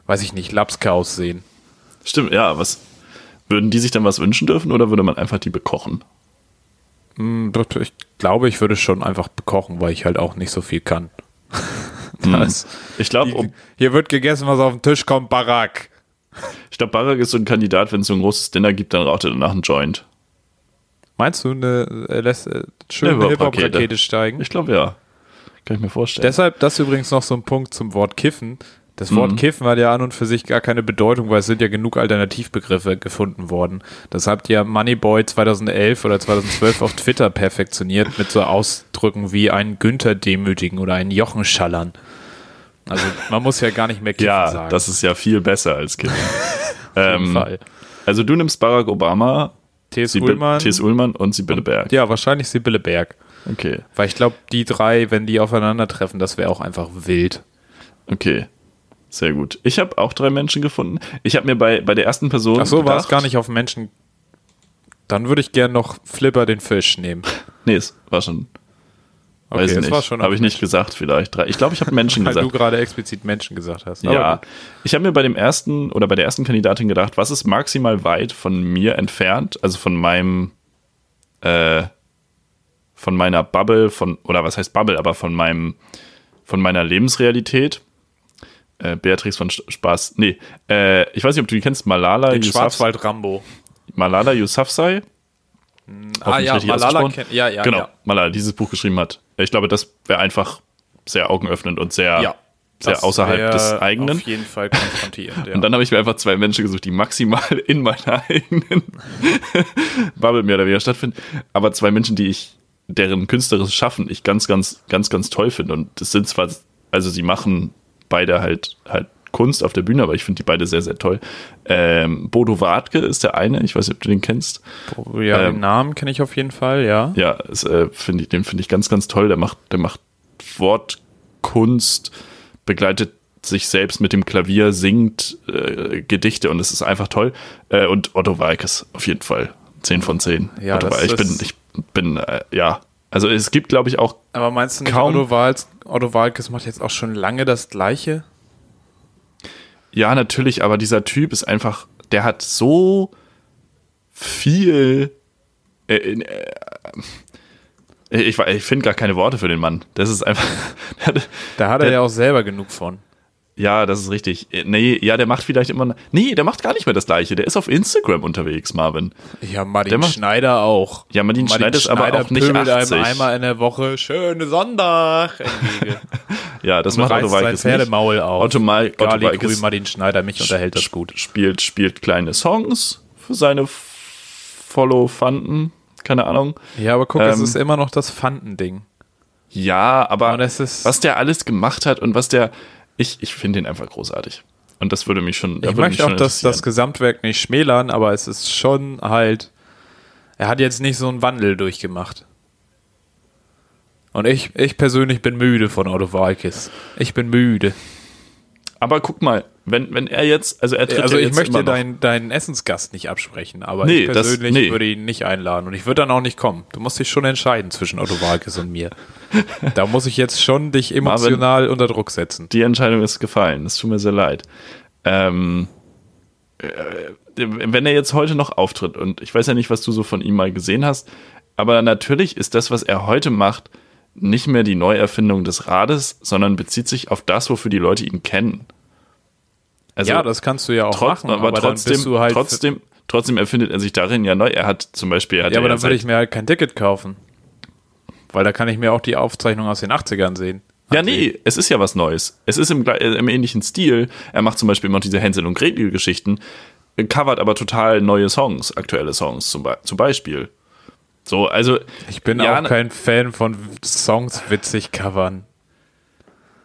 weiß ich nicht, Lapskaus sehen. Stimmt, ja, was, würden die sich dann was wünschen dürfen oder würde man einfach die bekochen? Hm, ich glaube, ich würde schon einfach bekochen, weil ich halt auch nicht so viel kann. Das, ich glaube, um, hier wird gegessen, was auf den Tisch kommt, Barack. Ich glaube, Barack ist so ein Kandidat, wenn es so ein großes Dinner gibt, dann raucht er danach einen Joint. Meinst du, eine, er lässt äh, schöne. Hip-Hop-Rakete steigen? Ich glaube ja. Kann ich mir vorstellen. Deshalb, das ist übrigens noch so ein Punkt zum Wort Kiffen. Das Wort Mhm. Kiffen hat ja an und für sich gar keine Bedeutung, weil es sind ja genug Alternativbegriffe gefunden worden. Das hat ja Moneyboy 2011 oder 2012 auf Twitter perfektioniert mit so Ausdrücken wie einen Günther demütigen oder einen Jochen schallern. Also man muss ja gar nicht mehr Kiffen ja, sagen. das ist ja viel besser als Kiffen. ähm, Fall. also du nimmst Barack Obama, T.S. Ullmann. T.S. Ullmann und Sibylle Berg. Ja, wahrscheinlich Sibylle Berg. Okay, Weil ich glaube, die drei, wenn die aufeinandertreffen, das wäre auch einfach wild. okay. Sehr gut. Ich habe auch drei Menschen gefunden. Ich habe mir bei, bei der ersten Person. Ach so, war es gar nicht auf Menschen. Dann würde ich gern noch Flipper den Fisch nehmen. Nee, es war schon. Okay, weiß nicht. war schon Habe ich nicht gesagt, vielleicht. Drei. Ich glaube, ich habe Menschen Weil du gesagt. gerade explizit Menschen gesagt hast. Ja. Ich habe mir bei dem ersten oder bei der ersten Kandidatin gedacht, was ist maximal weit von mir entfernt, also von meinem, äh, von meiner Bubble, von, oder was heißt Bubble, aber von meinem, von meiner Lebensrealität. Äh, Beatrix von Sch- Spaß. Nee, äh, ich weiß nicht, ob du die kennst, Malala Den Yousaf, Schwarzwald Rambo. Malala Yousafzai. Ah Hoffentlich ja, Malala kennt. Ja, ja, genau, ja. Malala dieses Buch geschrieben hat. Ich glaube, das wäre einfach sehr augenöffnend und sehr, ja. sehr außerhalb des eigenen. Auf jeden Fall konfrontierend. Ja. Und dann habe ich mir einfach zwei Menschen gesucht, die maximal in meiner eigenen Bubble mehr oder weniger stattfinden. Aber zwei Menschen, die ich, deren künstlerisches Schaffen ich ganz, ganz, ganz, ganz toll finde. Und das sind zwar, also sie machen beide halt, halt Kunst auf der Bühne, aber ich finde die beide sehr, sehr toll. Ähm, Bodo Wartke ist der eine, ich weiß nicht, ob du den kennst. ja, ähm, den Namen kenne ich auf jeden Fall, ja. Ja, es, äh, find ich, den finde ich ganz, ganz toll. Der macht, der macht Wortkunst, begleitet sich selbst mit dem Klavier, singt äh, Gedichte und es ist einfach toll. Äh, und Otto Walkes auf jeden Fall. 10 von 10. Ja, Otto ich bin, ist- ich bin, äh, ja. Also es gibt, glaube ich, auch, Aber meinst du nicht, Kaum- Otto, Wals, Otto Walkes macht jetzt auch schon lange das Gleiche? ja, natürlich, aber dieser Typ ist einfach, der hat so viel. Äh, äh, ich ich finde gar keine Worte für den Mann. Das ist einfach. Da hat er Der- ja auch selber genug von. Ja, das ist richtig. Äh, Nee, ja, der macht vielleicht immer. Nee, der macht gar nicht mehr das gleiche. Der ist auf Instagram unterwegs, Marvin. Ja, Martin macht- Schneider auch. Ja, Martin Schneider ist aber auch nicht pöbelt 80. einem einmal in der Woche schöne Sonntag. Ja, das Und macht Walkes nicht. Pferdemaul auf. Otto, Mal, Otto Gali Walkes Grün, Martin Schneider, mich unterhält das gut. spielt, spielt kleine Songs für seine Follow-Fanden. Keine Ahnung. Ja, aber guck, es Ähm, ist immer noch das Fandending. Ja, aber es ist- was der alles gemacht hat und was der. Ich, ich finde ihn einfach großartig. Und das würde mich schon. da Ich möchte auch das, das. Gesamtwerk nicht schmälern, aber es ist schon halt. Er hat jetzt nicht so einen Wandel durchgemacht. Und ich, ich persönlich bin müde von Otto Walkes. Ich bin müde. Aber guck mal, wenn, wenn er jetzt. Also, er tritt Also ja ich möchte deinen, deinen Essensgast nicht absprechen, aber Nee, ich das- persönlich nee. würde ihn nicht einladen und ich würde dann auch nicht kommen. Du musst dich schon entscheiden zwischen Otto Walkes und mir. Da muss ich jetzt schon dich emotional unter Druck setzen. Die Entscheidung ist gefallen. Es tut mir sehr leid. Ähm, äh, wenn er jetzt heute noch auftritt, und ich weiß ja nicht, was du so von ihm mal gesehen hast, aber natürlich ist das, was er heute macht, nicht mehr die Neuerfindung des Rades, sondern bezieht sich auf das, wofür die Leute ihn kennen. Also ja, das kannst du ja auch trotz, machen, aber, aber, trotzdem, halt. trotzdem, trotzdem erfindet er sich darin ja neu. Er hat zum Beispiel, hat ja, aber dann würde ich mir halt kein Ticket kaufen. Weil da kann ich mir auch die Aufzeichnung aus den 80ern sehen. Ja, nee, es ist ja was Neues. Es ist im, im ähnlichen Stil. Er macht zum Beispiel immer diese Hänsel und Gretel-Geschichten, äh, covert aber total neue Songs, aktuelle Songs zum, Be zum Beispiel. So, also. Ich bin ja, auch kein Fan von Songs witzig covern.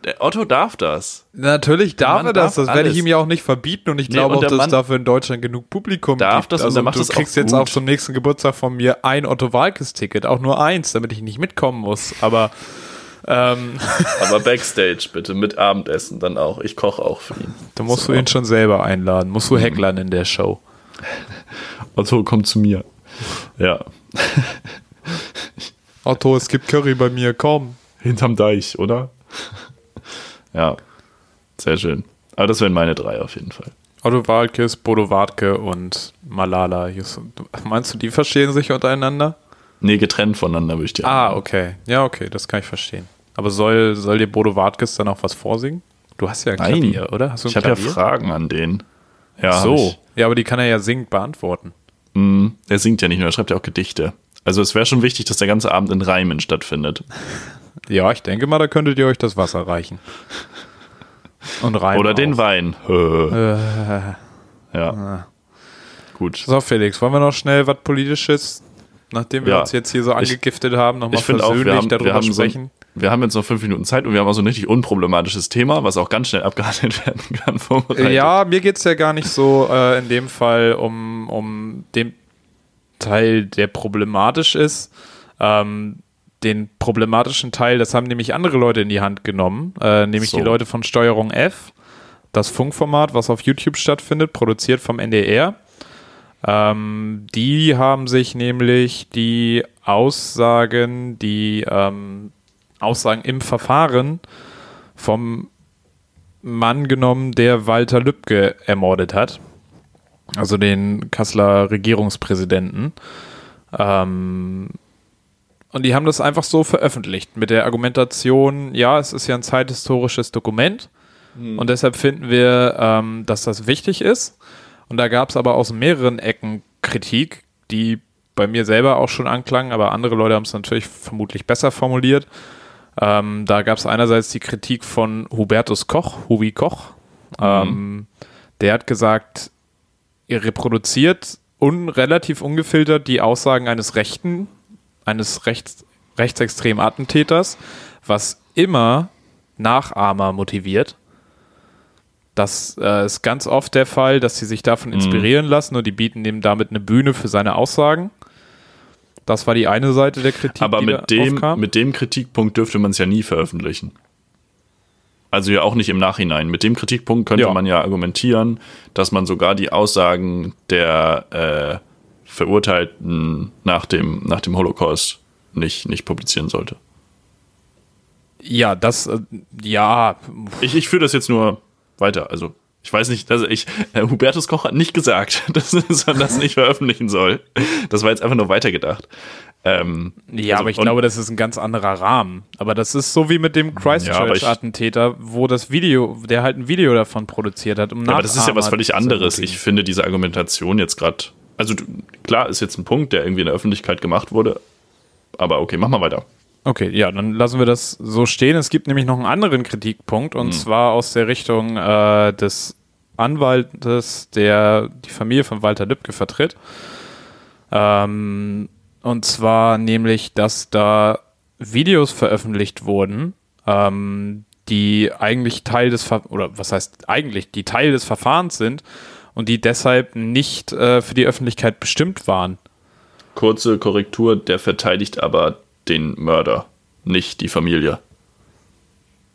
Der Otto darf das. Natürlich darf er das, darf das werde ich ihm ja auch nicht verbieten und ich Nee, glaube und auch, dass Mann dafür in Deutschland genug Publikum darf gibt. das und also macht du kriegst jetzt auch zum nächsten Geburtstag von mir ein Otto Walkes-Ticket, auch nur eins, damit ich nicht mitkommen muss. Aber ähm, Aber Backstage bitte mit Abendessen dann auch. Ich koche auch für ihn. da musst So. du ihn schon selber einladen, musst Mhm. du hecklern in der Show. Otto, komm zu mir. Ja. Otto, es gibt Curry bei mir, komm. Hinterm Deich, oder? Ja. Sehr schön. Aber das wären meine drei auf jeden Fall. Otto Walkes, Bodo Wartke und Malala. Meinst du, die verstehen sich untereinander? Nee, getrennt voneinander würde ich dir Ah, okay. Ja, okay, das kann ich verstehen. Aber soll, soll dir Bodo Wartkes dann auch was vorsingen? Du hast ja ein Nein. Klavier, oder? Hast du ein Ich habe ja? Fragen an den. Ja, so. Ja, aber die kann er ja singend beantworten. Mm, Er singt ja nicht nur, er schreibt ja auch Gedichte. Also es wäre schon wichtig, dass der ganze Abend in Reimen stattfindet. Ja, ich denke mal, da könntet ihr euch das Wasser reichen. Und Reimen Oder den Wein. Äh. Ja. Gut. So, Felix, wollen wir noch schnell was Politisches, nachdem wir ja. uns jetzt hier so angegiftet ich, haben, nochmal persönlich auch, wir haben, darüber wir haben sprechen? So, wir haben jetzt noch fünf Minuten Zeit und wir haben auch so ein richtig unproblematisches Thema, was auch ganz schnell abgehandelt werden kann. Ja, mir geht es ja gar nicht so äh, in dem Fall um, um den Teil, der problematisch ist. Ähm, den problematischen Teil, das haben nämlich andere Leute in die Hand genommen, äh, nämlich so. die Leute von Steuerung F, das Funkformat, was auf YouTube stattfindet, produziert vom NDR. Ähm, die haben sich nämlich die Aussagen, die ähm, Aussagen im Verfahren vom Mann genommen, der Walter Lübcke ermordet hat. Also den Kasseler Regierungspräsidenten. Ähm, und die haben das einfach so veröffentlicht mit der Argumentation, ja, es ist ja ein zeithistorisches Dokument hm. und deshalb finden wir, ähm, dass das wichtig ist. Und da gab es aber aus mehreren Ecken Kritik, die bei mir selber auch schon anklang, aber andere Leute haben es natürlich vermutlich besser formuliert. Ähm, da gab es einerseits die Kritik von Hubertus Koch, Hubi Koch. Mhm. Ähm, der hat gesagt, ihr reproduziert un relativ ungefiltert die Aussagen eines Rechten, eines rechts, rechtsextremen Attentäters, was immer Nachahmer motiviert. Das äh, ist ganz oft der Fall, dass sie sich davon mhm. inspirieren mhm. lassen und die bieten ihm damit eine Bühne für seine Aussagen. Das war die eine Seite der Kritik. Aber mit, dem, mit dem Kritikpunkt dürfte man es ja nie veröffentlichen. Also ja auch nicht im Nachhinein. Mit dem Kritikpunkt könnte ja. man ja argumentieren, dass man sogar die Aussagen der äh, Verurteilten nach dem, nach dem Holocaust nicht, nicht publizieren sollte. Ja, das, äh, ja. Ich, ich führe das jetzt nur weiter. Also ich weiß nicht, also ich, äh, Hubertus Koch hat nicht gesagt, dass man das nicht veröffentlichen soll. Das war jetzt einfach nur weitergedacht. Ähm, ja, also, aber ich glaube, das ist ein ganz anderer Rahmen. Aber das ist so wie mit dem Christchurch-Attentäter, ja, wo das Video, der halt ein Video davon produziert hat. Um ja, aber das ist ja was völlig anderes. Ich finde diese Argumentation jetzt gerade, also klar ist jetzt ein Punkt, der irgendwie in der Öffentlichkeit gemacht wurde. Aber okay, mach mal weiter. Okay, ja, dann lassen wir das so stehen. Es gibt nämlich noch einen anderen Kritikpunkt und hm. zwar aus der Richtung äh, des Anwaltes, der die Familie von Walter Lübcke vertritt. Ähm, und zwar nämlich, dass da Videos veröffentlicht wurden, ähm, die eigentlich Teil des Ver oder was heißt eigentlich, die Teil des Verfahrens sind und die deshalb nicht äh, für die Öffentlichkeit bestimmt waren. Kurze Korrektur, der verteidigt aber den Mörder, nicht die Familie.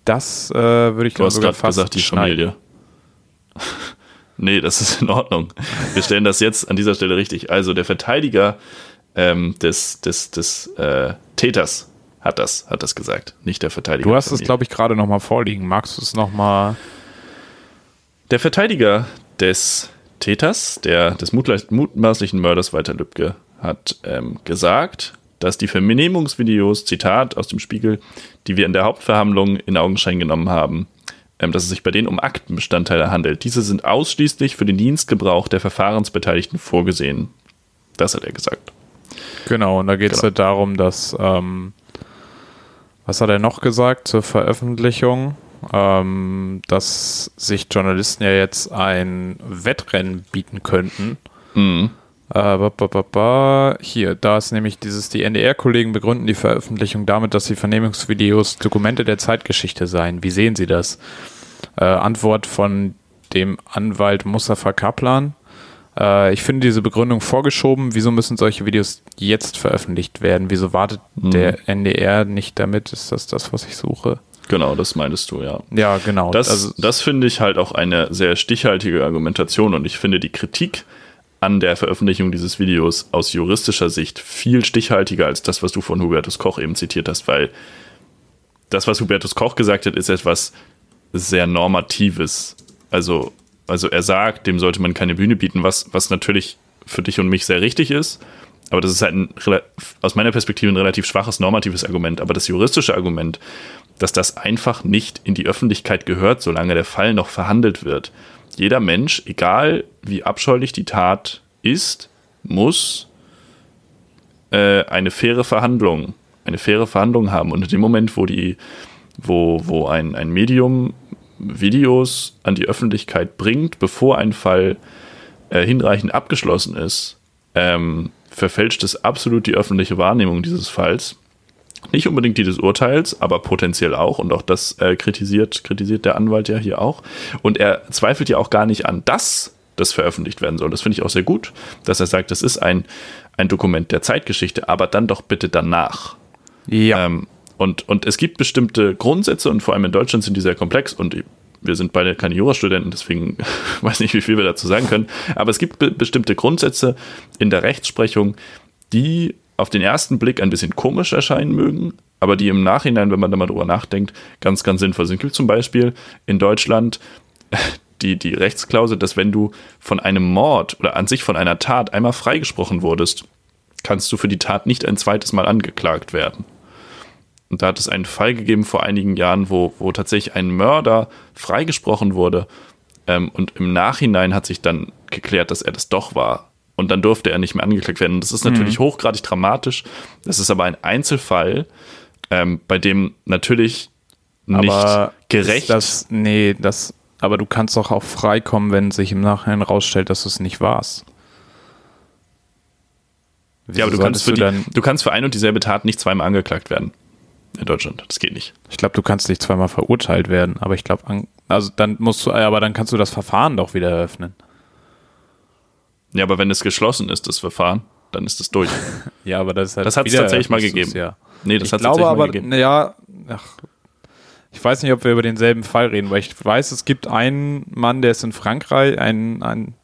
Das äh, würde ich du hast gerade gesagt, die Familie. nee, das ist in Ordnung. Wir stellen das jetzt an dieser Stelle richtig. Also der Verteidiger ähm, des, des, des äh, Täters hat das, hat das gesagt, nicht der Verteidiger. Du hast es, glaube ich, gerade nochmal vorliegen. Magst du es nochmal? Der Verteidiger des Täters, der des mutmaßlichen Mörders Walter Lübcke, hat ähm, gesagt, dass die Vernehmungsvideos, Zitat aus dem Spiegel, die wir in der Hauptverhandlung in Augenschein genommen haben, ähm, dass es sich bei denen um Aktenbestandteile handelt. Diese sind ausschließlich für den Dienstgebrauch der Verfahrensbeteiligten vorgesehen. Das hat er gesagt. Genau, und da geht es genau. halt darum, dass, ähm, was hat er noch gesagt zur Veröffentlichung? Ähm, dass sich Journalisten ja jetzt ein Wettrennen bieten könnten. Mhm. Äh, ba, ba, ba, Hier, da ist nämlich dieses, die NDR-Kollegen begründen die Veröffentlichung damit, dass die Vernehmungsvideos Dokumente der Zeitgeschichte seien. Wie sehen Sie das? Äh, Antwort von dem Anwalt Mustafa Kaplan. Äh, ich finde diese Begründung vorgeschoben. Wieso müssen solche Videos jetzt veröffentlicht werden? Wieso wartet mhm. der NDR nicht damit? Ist das das, was ich suche? Genau, das meinst du, ja. Ja, genau. Das, also, das finde ich halt auch eine sehr stichhaltige Argumentation und ich finde die Kritik an der Veröffentlichung dieses Videos aus juristischer Sicht viel stichhaltiger als das, was du von Hubertus Koch eben zitiert hast, weil das, was Hubertus Koch gesagt hat, ist etwas sehr Normatives. Also also er sagt, dem sollte man keine Bühne bieten, was, was natürlich für dich und mich sehr richtig ist. Aber das ist halt ein, aus meiner Perspektive ein relativ schwaches normatives Argument. Aber das juristische Argument, dass das einfach nicht in die Öffentlichkeit gehört, solange der Fall noch verhandelt wird. Jeder Mensch, egal wie abscheulich die Tat ist, muss äh, eine faire Verhandlung, eine faire Verhandlung haben. Und in dem Moment, wo die, wo, wo ein, ein Medium Videos an die Öffentlichkeit bringt, bevor ein Fall äh, hinreichend abgeschlossen ist, ähm, verfälscht es absolut die öffentliche Wahrnehmung dieses Falls. Nicht unbedingt die des Urteils, aber potenziell auch. Und auch das äh, kritisiert, kritisiert der Anwalt ja hier auch. Und er zweifelt ja auch gar nicht an, dass das veröffentlicht werden soll. Das finde ich auch sehr gut, dass er sagt, das ist ein, ein Dokument der Zeitgeschichte, aber dann doch bitte danach. Ja. Ähm, und, und es gibt bestimmte Grundsätze und vor allem in Deutschland sind die sehr komplex und wir sind beide keine Jurastudenten, deswegen weiß nicht, wie viel wir dazu sagen können. Aber es gibt be bestimmte Grundsätze in der Rechtsprechung, die auf den ersten Blick ein bisschen komisch erscheinen mögen, aber die im Nachhinein, wenn man da mal drüber nachdenkt, ganz, ganz sinnvoll sind. Gibt zum Beispiel in Deutschland die, die Rechtsklausel, dass wenn du von einem Mord oder an sich von einer Tat einmal freigesprochen wurdest, kannst du für die Tat nicht ein zweites Mal angeklagt werden. Und da hat es einen Fall gegeben vor einigen Jahren, wo, wo tatsächlich ein Mörder freigesprochen wurde. Ähm, und im Nachhinein hat sich dann geklärt, dass er das doch war. Und dann durfte er nicht mehr angeklagt werden. Das ist natürlich mhm. hochgradig dramatisch. Das ist aber ein Einzelfall, ähm, bei dem natürlich nicht aber gerecht. Das, nee, das, aber du kannst doch auch freikommen, wenn sich im Nachhinein rausstellt, dass du es nicht warst. Wieso ja, aber du kannst, für die, du kannst für ein und dieselbe Tat nicht zweimal angeklagt werden in Deutschland. Das geht nicht. Ich glaube, du kannst nicht zweimal verurteilt werden, aber ich glaube, also dann musst du, aber dann kannst du das Verfahren doch wieder eröffnen. Ja, aber wenn es geschlossen ist, das Verfahren, dann ist es durch. ja, aber das halt Das hat es tatsächlich mal gegeben. Ja. Nee, das hat es tatsächlich aber, mal gegeben. Ja, ach, ich weiß nicht, ob wir über denselben Fall reden, weil ich weiß, es gibt einen Mann, der ist in Frankreich, ein, ein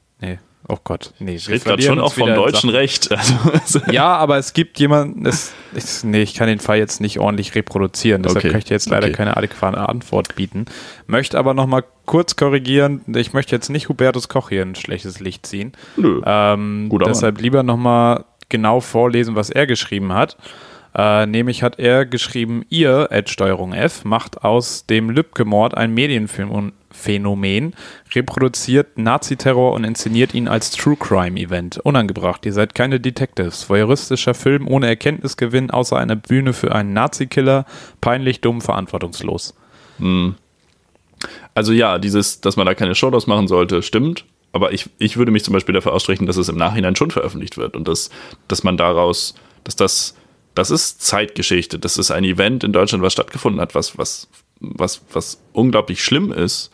Oh Gott, nee. Ich rede gerade schon auch vom deutschen Recht. Also, ja, aber es gibt jemanden, das, ich, nee, ich kann den Fall jetzt nicht ordentlich reproduzieren, deshalb okay. kann ich dir jetzt leider okay. keine adäquate Antwort bieten. Möchte aber nochmal kurz korrigieren, ich möchte jetzt nicht Hubertus Koch hier ein schlechtes Licht ziehen. Nö. Ähm, deshalb Mann. lieber nochmal genau vorlesen, was er geschrieben hat. Äh, nämlich hat er geschrieben, ihr, Steuerung F, macht aus dem Lübcke-Mord ein Medienphänomen, reproduziert Naziterror und inszeniert ihn als True Crime-Event. Unangebracht, ihr seid keine Detectives. Voyeuristischer Film ohne Erkenntnisgewinn, außer einer Bühne für einen Nazi-Killer. Peinlich, dumm, verantwortungslos. Hm. Also ja, dieses, dass man da keine Show draus machen sollte, stimmt. Aber ich, ich würde mich zum Beispiel dafür aussprechen, dass es im Nachhinein schon veröffentlicht wird und dass, dass man daraus, dass das das ist Zeitgeschichte. Das ist ein Event in Deutschland, was stattgefunden hat, was, was, was, was unglaublich schlimm ist,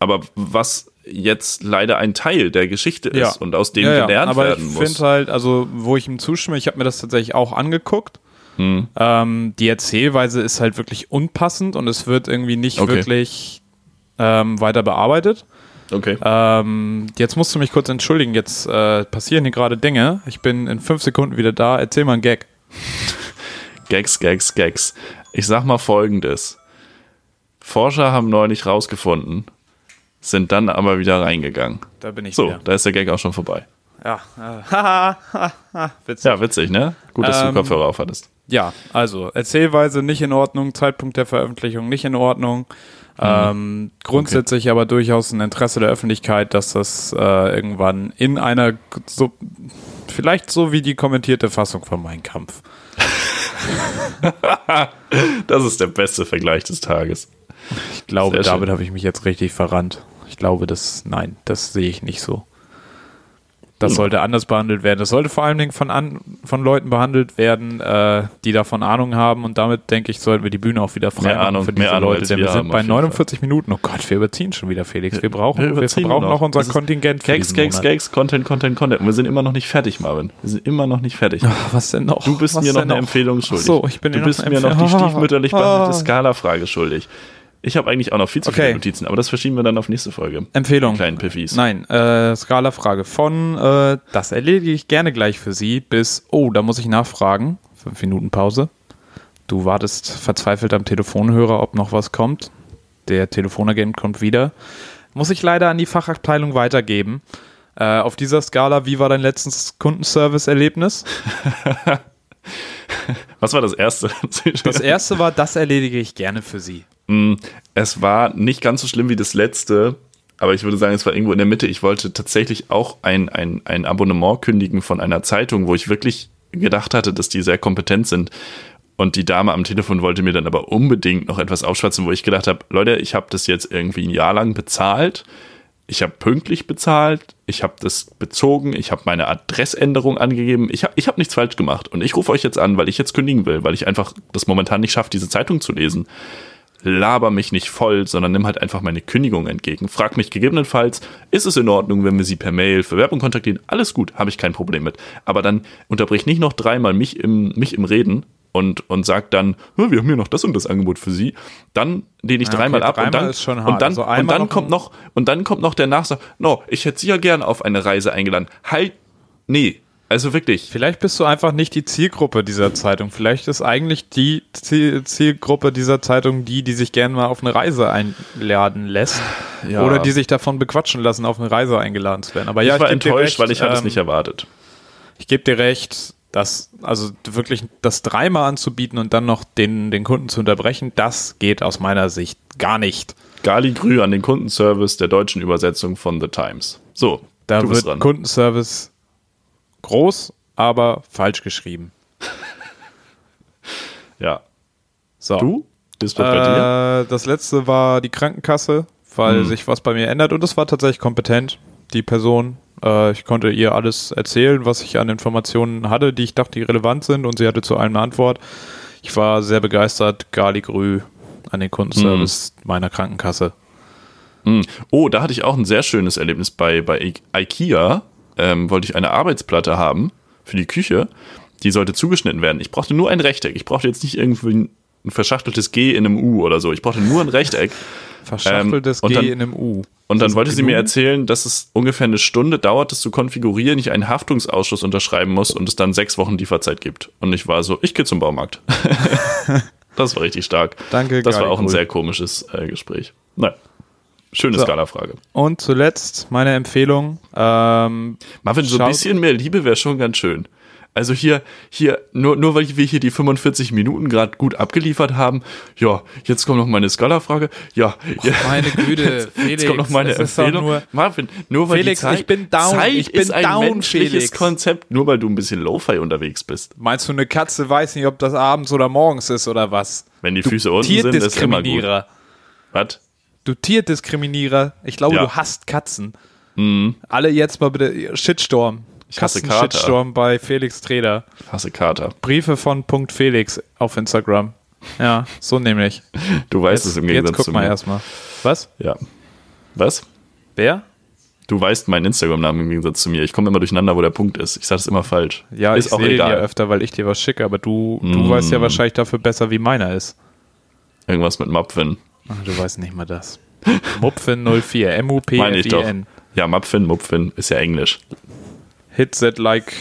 aber was jetzt leider ein Teil der Geschichte ist ja. und aus dem ja, gelernt aber werden muss. Aber ich finde halt, also wo ich ihm zustimme, ich habe mir das tatsächlich auch angeguckt. Hm. Ähm, die Erzählweise ist halt wirklich unpassend und es wird irgendwie nicht okay. wirklich ähm, weiter bearbeitet. Okay. Ähm, jetzt musst du mich kurz entschuldigen, jetzt äh, passieren hier gerade Dinge. Ich bin in fünf Sekunden wieder da. Erzähl mal einen Gag. Gags, Gags, Gags. Ich sag mal folgendes. Forscher haben neulich rausgefunden, sind dann aber wieder reingegangen. Da bin ich So, wieder. da ist der Gag auch schon vorbei. Ja, äh, witzig. Ja, witzig, ne? Gut, dass ähm, du Kopfhörer aufhattest. Ja, also Erzählweise nicht in Ordnung, Zeitpunkt der Veröffentlichung nicht in Ordnung. Mhm. Ähm, grundsätzlich okay. aber durchaus ein Interesse der Öffentlichkeit, dass das äh, irgendwann in einer so vielleicht so wie die kommentierte Fassung von Mein Kampf. das ist der beste Vergleich des Tages. Ich glaube, damit habe ich mich jetzt richtig verrannt. Ich glaube, das, nein, das sehe ich nicht so. Das hm. sollte anders behandelt werden. Das sollte vor allen Dingen von, an, von Leuten behandelt werden, äh, die davon Ahnung haben. Und damit, denke ich, sollten wir die Bühne auch wieder frei mehr Ahnung, für diese mehr Leute. Denn wir, wir sind bei 49 Fall. Minuten. Oh Gott, wir überziehen schon wieder, Felix. Wir brauchen, wir, wir brauchen noch unser Kontingent. Gags, Gags, Gags, Content, Content, Content. Und wir sind immer noch nicht fertig, Marvin. Wir sind immer noch nicht fertig. Ach, was denn noch? Du bist was mir noch eine noch? Empfehlung schuldig. Ach so, ich bin du bist mir noch die stiefmütterlich behandelte Skala-Frage schuldig. Ich habe eigentlich auch noch viel zu okay. viele Notizen, aber das verschieben wir dann auf nächste Folge. Empfehlung. Kleinen Piffis. Nein, äh, Skala-Frage von, äh, das erledige ich gerne gleich für Sie, bis, oh, da muss ich nachfragen. Fünf Minuten Pause. Du wartest verzweifelt am Telefonhörer, ob noch was kommt. Der Telefonagent kommt wieder. Muss ich leider an die Fachabteilung weitergeben. Äh, auf dieser Skala, wie war dein letztes Kundenservice-Erlebnis? Was war das erste? das erste war, das erledige ich gerne für Sie. Mm, es war nicht ganz so schlimm wie das letzte, aber ich würde sagen, es war irgendwo in der Mitte. Ich wollte tatsächlich auch ein, ein, ein Abonnement kündigen von einer Zeitung, wo ich wirklich gedacht hatte, dass die sehr kompetent sind. Und die Dame am Telefon wollte mir dann aber unbedingt noch etwas aufschwatzen, wo ich gedacht habe, Leute, ich habe das jetzt irgendwie ein Jahr lang bezahlt. Ich habe pünktlich bezahlt, ich habe das bezogen, ich habe meine Adressänderung angegeben, ich habe ich hab nichts falsch gemacht. Und ich rufe euch jetzt an, weil ich jetzt kündigen will, weil ich einfach das momentan nicht schaffe, diese Zeitung zu lesen laber mich nicht voll, sondern nimm halt einfach meine Kündigung entgegen. Frag mich gegebenenfalls, ist es in Ordnung, wenn wir sie per Mail für Werbung kontaktieren? Alles gut, habe ich kein Problem mit. Aber dann unterbrich nicht noch dreimal mich im, mich im Reden und, und sag dann, wir haben hier noch das und das Angebot für Sie. Dann lehne ich ja, dreimal ab dreimal und dann, und dann, also und dann kommt noch, und dann kommt noch der Nachsatz, no, ich hätte Sie ja gern auf eine Reise eingeladen. Halt, nee, also wirklich. Vielleicht bist du einfach nicht die Zielgruppe dieser Zeitung. Vielleicht ist eigentlich die Zielgruppe dieser Zeitung die, die sich gerne mal auf eine Reise einladen lässt. Ja. Oder die sich davon bequatschen lassen, auf eine Reise eingeladen zu werden. Aber ja, ich war ich enttäuscht, recht, weil ich hatte ähm, es nicht erwartet. Ich gebe dir recht, dass, also wirklich das dreimal anzubieten und dann noch den, den Kunden zu unterbrechen, das geht aus meiner Sicht gar nicht. Gali Grü an den Kundenservice der deutschen Übersetzung von The Times. So, da wird dran. Kundenservice Groß, aber falsch geschrieben. ja. So. Du? Das? Äh, das letzte war die Krankenkasse, weil hm. sich was bei mir ändert und es war tatsächlich kompetent, die Person. Äh, ich konnte ihr alles erzählen, was ich an Informationen hatte, die ich dachte, die relevant sind und sie hatte zu allem eine Antwort. Ich war sehr begeistert, Galigrü an den Kundenservice hm. meiner Krankenkasse. Hm. Oh, da hatte ich auch ein sehr schönes Erlebnis bei, bei IKEA ähm, wollte ich eine Arbeitsplatte haben für die Küche. Die sollte zugeschnitten werden. Ich brauchte nur ein Rechteck. Ich brauchte jetzt nicht irgendwie ein, verschachteltes G in einem U oder so. Ich brauchte nur ein Rechteck. Verschachteltes ähm, dann, G in einem U. Und dann wollte sie mir erzählen, dass es ungefähr eine Stunde dauert, das zu konfigurieren, ich einen Haftungsausschuss unterschreiben muss und es dann sechs Wochen Lieferzeit gibt. Und ich war so, ich gehe zum Baumarkt. das war richtig stark. Danke, Das war auch ein sehr komisches äh, Gespräch. Naja. Schöne so. Skala-Frage. Und zuletzt meine Empfehlung. Ähm, Marvin, so ein bisschen mehr Liebe wäre schon ganz schön. Also hier, hier, nur, nur weil wir hier die 45 Minuten gerade gut abgeliefert haben, ja, jetzt kommt noch meine Skala-Frage. Ja, Och, ja, meine Güte, jetzt, Felix, jetzt kommt noch meine Empfehlung. Nur, Marvin, nur weil Felix, die Zeit, ich bin down, Zeit ich bin ist ein down, menschliches Felix. Konzept, nur weil du ein bisschen Lo-Fi unterwegs bist. Meinst du, eine Katze weiß nicht, ob das abends oder morgens ist oder was? Wenn die Füße unten sind, ist immer gut. Was? Du Tierdiskriminierer. Ich glaube, ja. du hasst Katzen. Mhm. Alle jetzt mal bitte Shitstorm. Ich hasse Kater. Shitstorm bei Felix Treder. Ich hasse Kater. Briefe von Punkt Felix auf Instagram. Ja, so nämlich. Du weißt jetzt, es im Gegensatz jetzt guck zu mal erstmal. Was? Ja. Was? Wer? Du weißt meinen Instagram-Namen im Gegensatz zu mir. Ich komme immer durcheinander, wo der Punkt ist. Ich sage das immer falsch. Ja, ist ich sehe ja öfter, weil ich dir was schicke, aber du, mm. du weißt ja wahrscheinlich dafür besser, wie meiner ist. Irgendwas mit Mapfin. Ach, du weißt nicht mal das. Mupfin04, M-U-P-F-I-N. Ja, Mupfin, Mupfin ist ja Englisch. Hit that like,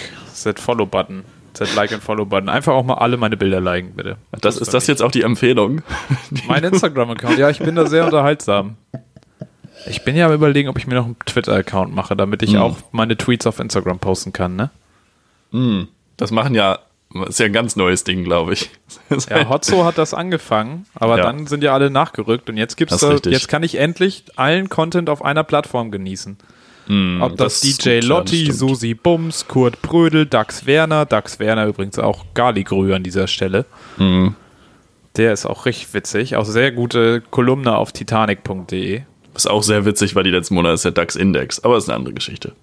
that follow button. That like and follow button. Einfach auch mal alle meine Bilder liken, bitte. Das, das ist das jetzt auch die Empfehlung? Mein Instagram-Account, ja, ich bin da sehr unterhaltsam. Ich bin ja am überlegen, ob ich mir noch einen Twitter-Account mache, damit ich mm. auch meine Tweets auf Instagram posten kann, ne? Mm. Das machen ja ist ja ein ganz neues Ding, glaube ich. Ja, Hotzo hat das angefangen, aber ja. dann sind ja alle nachgerückt und jetzt gibt's da, jetzt kann ich endlich allen Content auf einer Plattform genießen. Mm, Ob das, das DJ Lotti, ja, Susi Bums, Kurt Brödel, Dax Werner, Dax Werner übrigens auch Galigrü an dieser Stelle. Mm. Der ist auch richtig witzig. Auch sehr gute Kolumne auf titanic.de. Ist auch sehr witzig, weil die letzten Monate ist der DAX Index, aber ist eine andere Geschichte.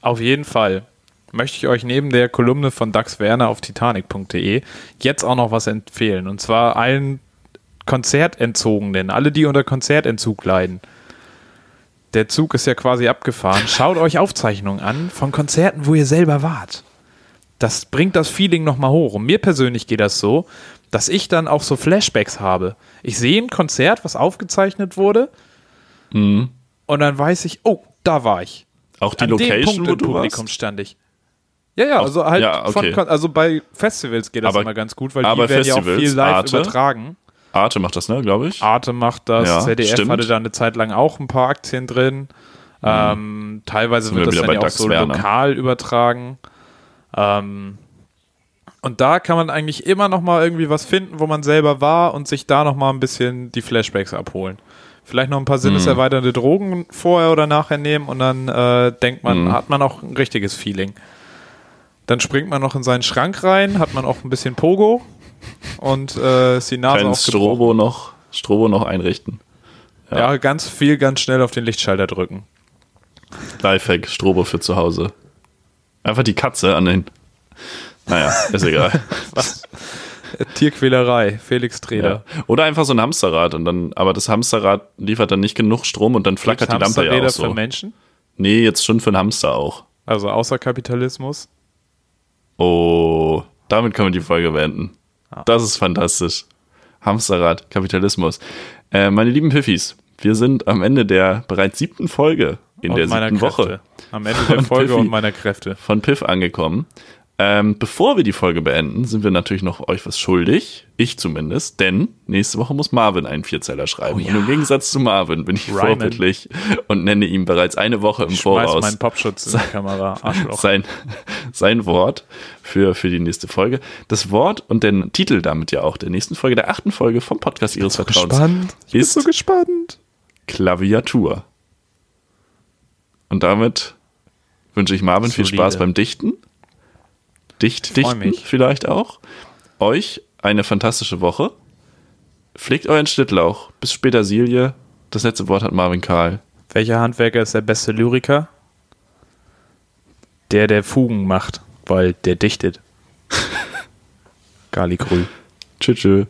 Auf jeden Fall möchte ich euch neben der Kolumne von Dax Werner auf titanic.de jetzt auch noch was empfehlen. Und zwar allen Konzertentzogenen, alle, die unter Konzertentzug leiden. Der Zug ist ja quasi abgefahren. Schaut euch Aufzeichnungen an von Konzerten, wo ihr selber wart. Das bringt das Feeling nochmal hoch. Und mir persönlich geht das so, dass ich dann auch so Flashbacks habe. Ich sehe ein Konzert, was aufgezeichnet wurde. Mhm. Und dann weiß ich, oh, da war ich. Auch die An Location, dem Punkt wo du Publikum warst? stand ich. Ja, ja, also halt ja, okay. von, also bei Festivals geht das aber, immer ganz gut, weil die werden Festivals, ja auch viel live Arte, übertragen. Arte macht das, ne, glaube ich. Arte macht das, ja, ZDF stimmt. hatte da eine Zeit lang auch ein paar Aktien drin. Mhm. Ähm, teilweise Sind wird das dann ja auch so Werner. lokal übertragen. Ähm, und da kann man eigentlich immer noch mal irgendwie was finden, wo man selber war und sich da noch mal ein bisschen die Flashbacks abholen. Vielleicht noch ein paar sinneserweiternde Drogen vorher oder nachher nehmen und dann äh, denkt man, Mhm. hat man auch ein richtiges Feeling. Dann springt man noch in seinen Schrank rein, hat man auch ein bisschen Pogo und äh, ist die Nase Kleines Strobo noch, Strobo noch einrichten. Ja. ja, ganz viel, ganz schnell auf den Lichtschalter drücken. Lifehack, Strobo für zu Hause. Einfach die Katze an den. Naja, ist egal. Was? Tierquälerei, Felix Treder. Ja. Oder einfach so ein Hamsterrad und dann, aber das Hamsterrad liefert dann nicht genug Strom und dann flackert die Lampe ja auch so. für Menschen? Nee, jetzt schon für einen Hamster auch. Also außer Kapitalismus? Oh, damit können wir die Folge beenden. Ah. Das ist fantastisch. Hamsterrad, Kapitalismus. Äh, meine lieben Piffis, wir sind am Ende der bereits siebten Folge in und der siebten Woche. Am Ende der Folge Piffy, und meiner Kräfte. Von Piff angekommen. Ähm, bevor wir die Folge beenden, sind wir natürlich noch euch was schuldig. Ich zumindest, denn nächste Woche muss Marvin einen Vierzeller schreiben. Oh ja. Und im Gegensatz zu Marvin bin ich Ryman. vorbildlich und nenne ihm bereits eine Woche im ich Voraus meinen Popschutz in die Kamera. Sein, sein Wort für, für die nächste Folge. Das Wort und den Titel damit ja auch der nächsten Folge, der achten Folge vom Podcast Ihres so Vertrauens. Gespannt. Ich ist bin so gespannt. Klaviatur. Und damit wünsche ich Marvin Solide. viel Spaß beim Dichten dicht dichten vielleicht auch. Euch eine fantastische Woche. Pflegt euren Schnittlauch. Bis später, Silje. Das letzte Wort hat Marvin Karl. Welcher Handwerker ist der beste Lyriker? Der, der Fugen macht, weil der dichtet. Grü. Tschüss.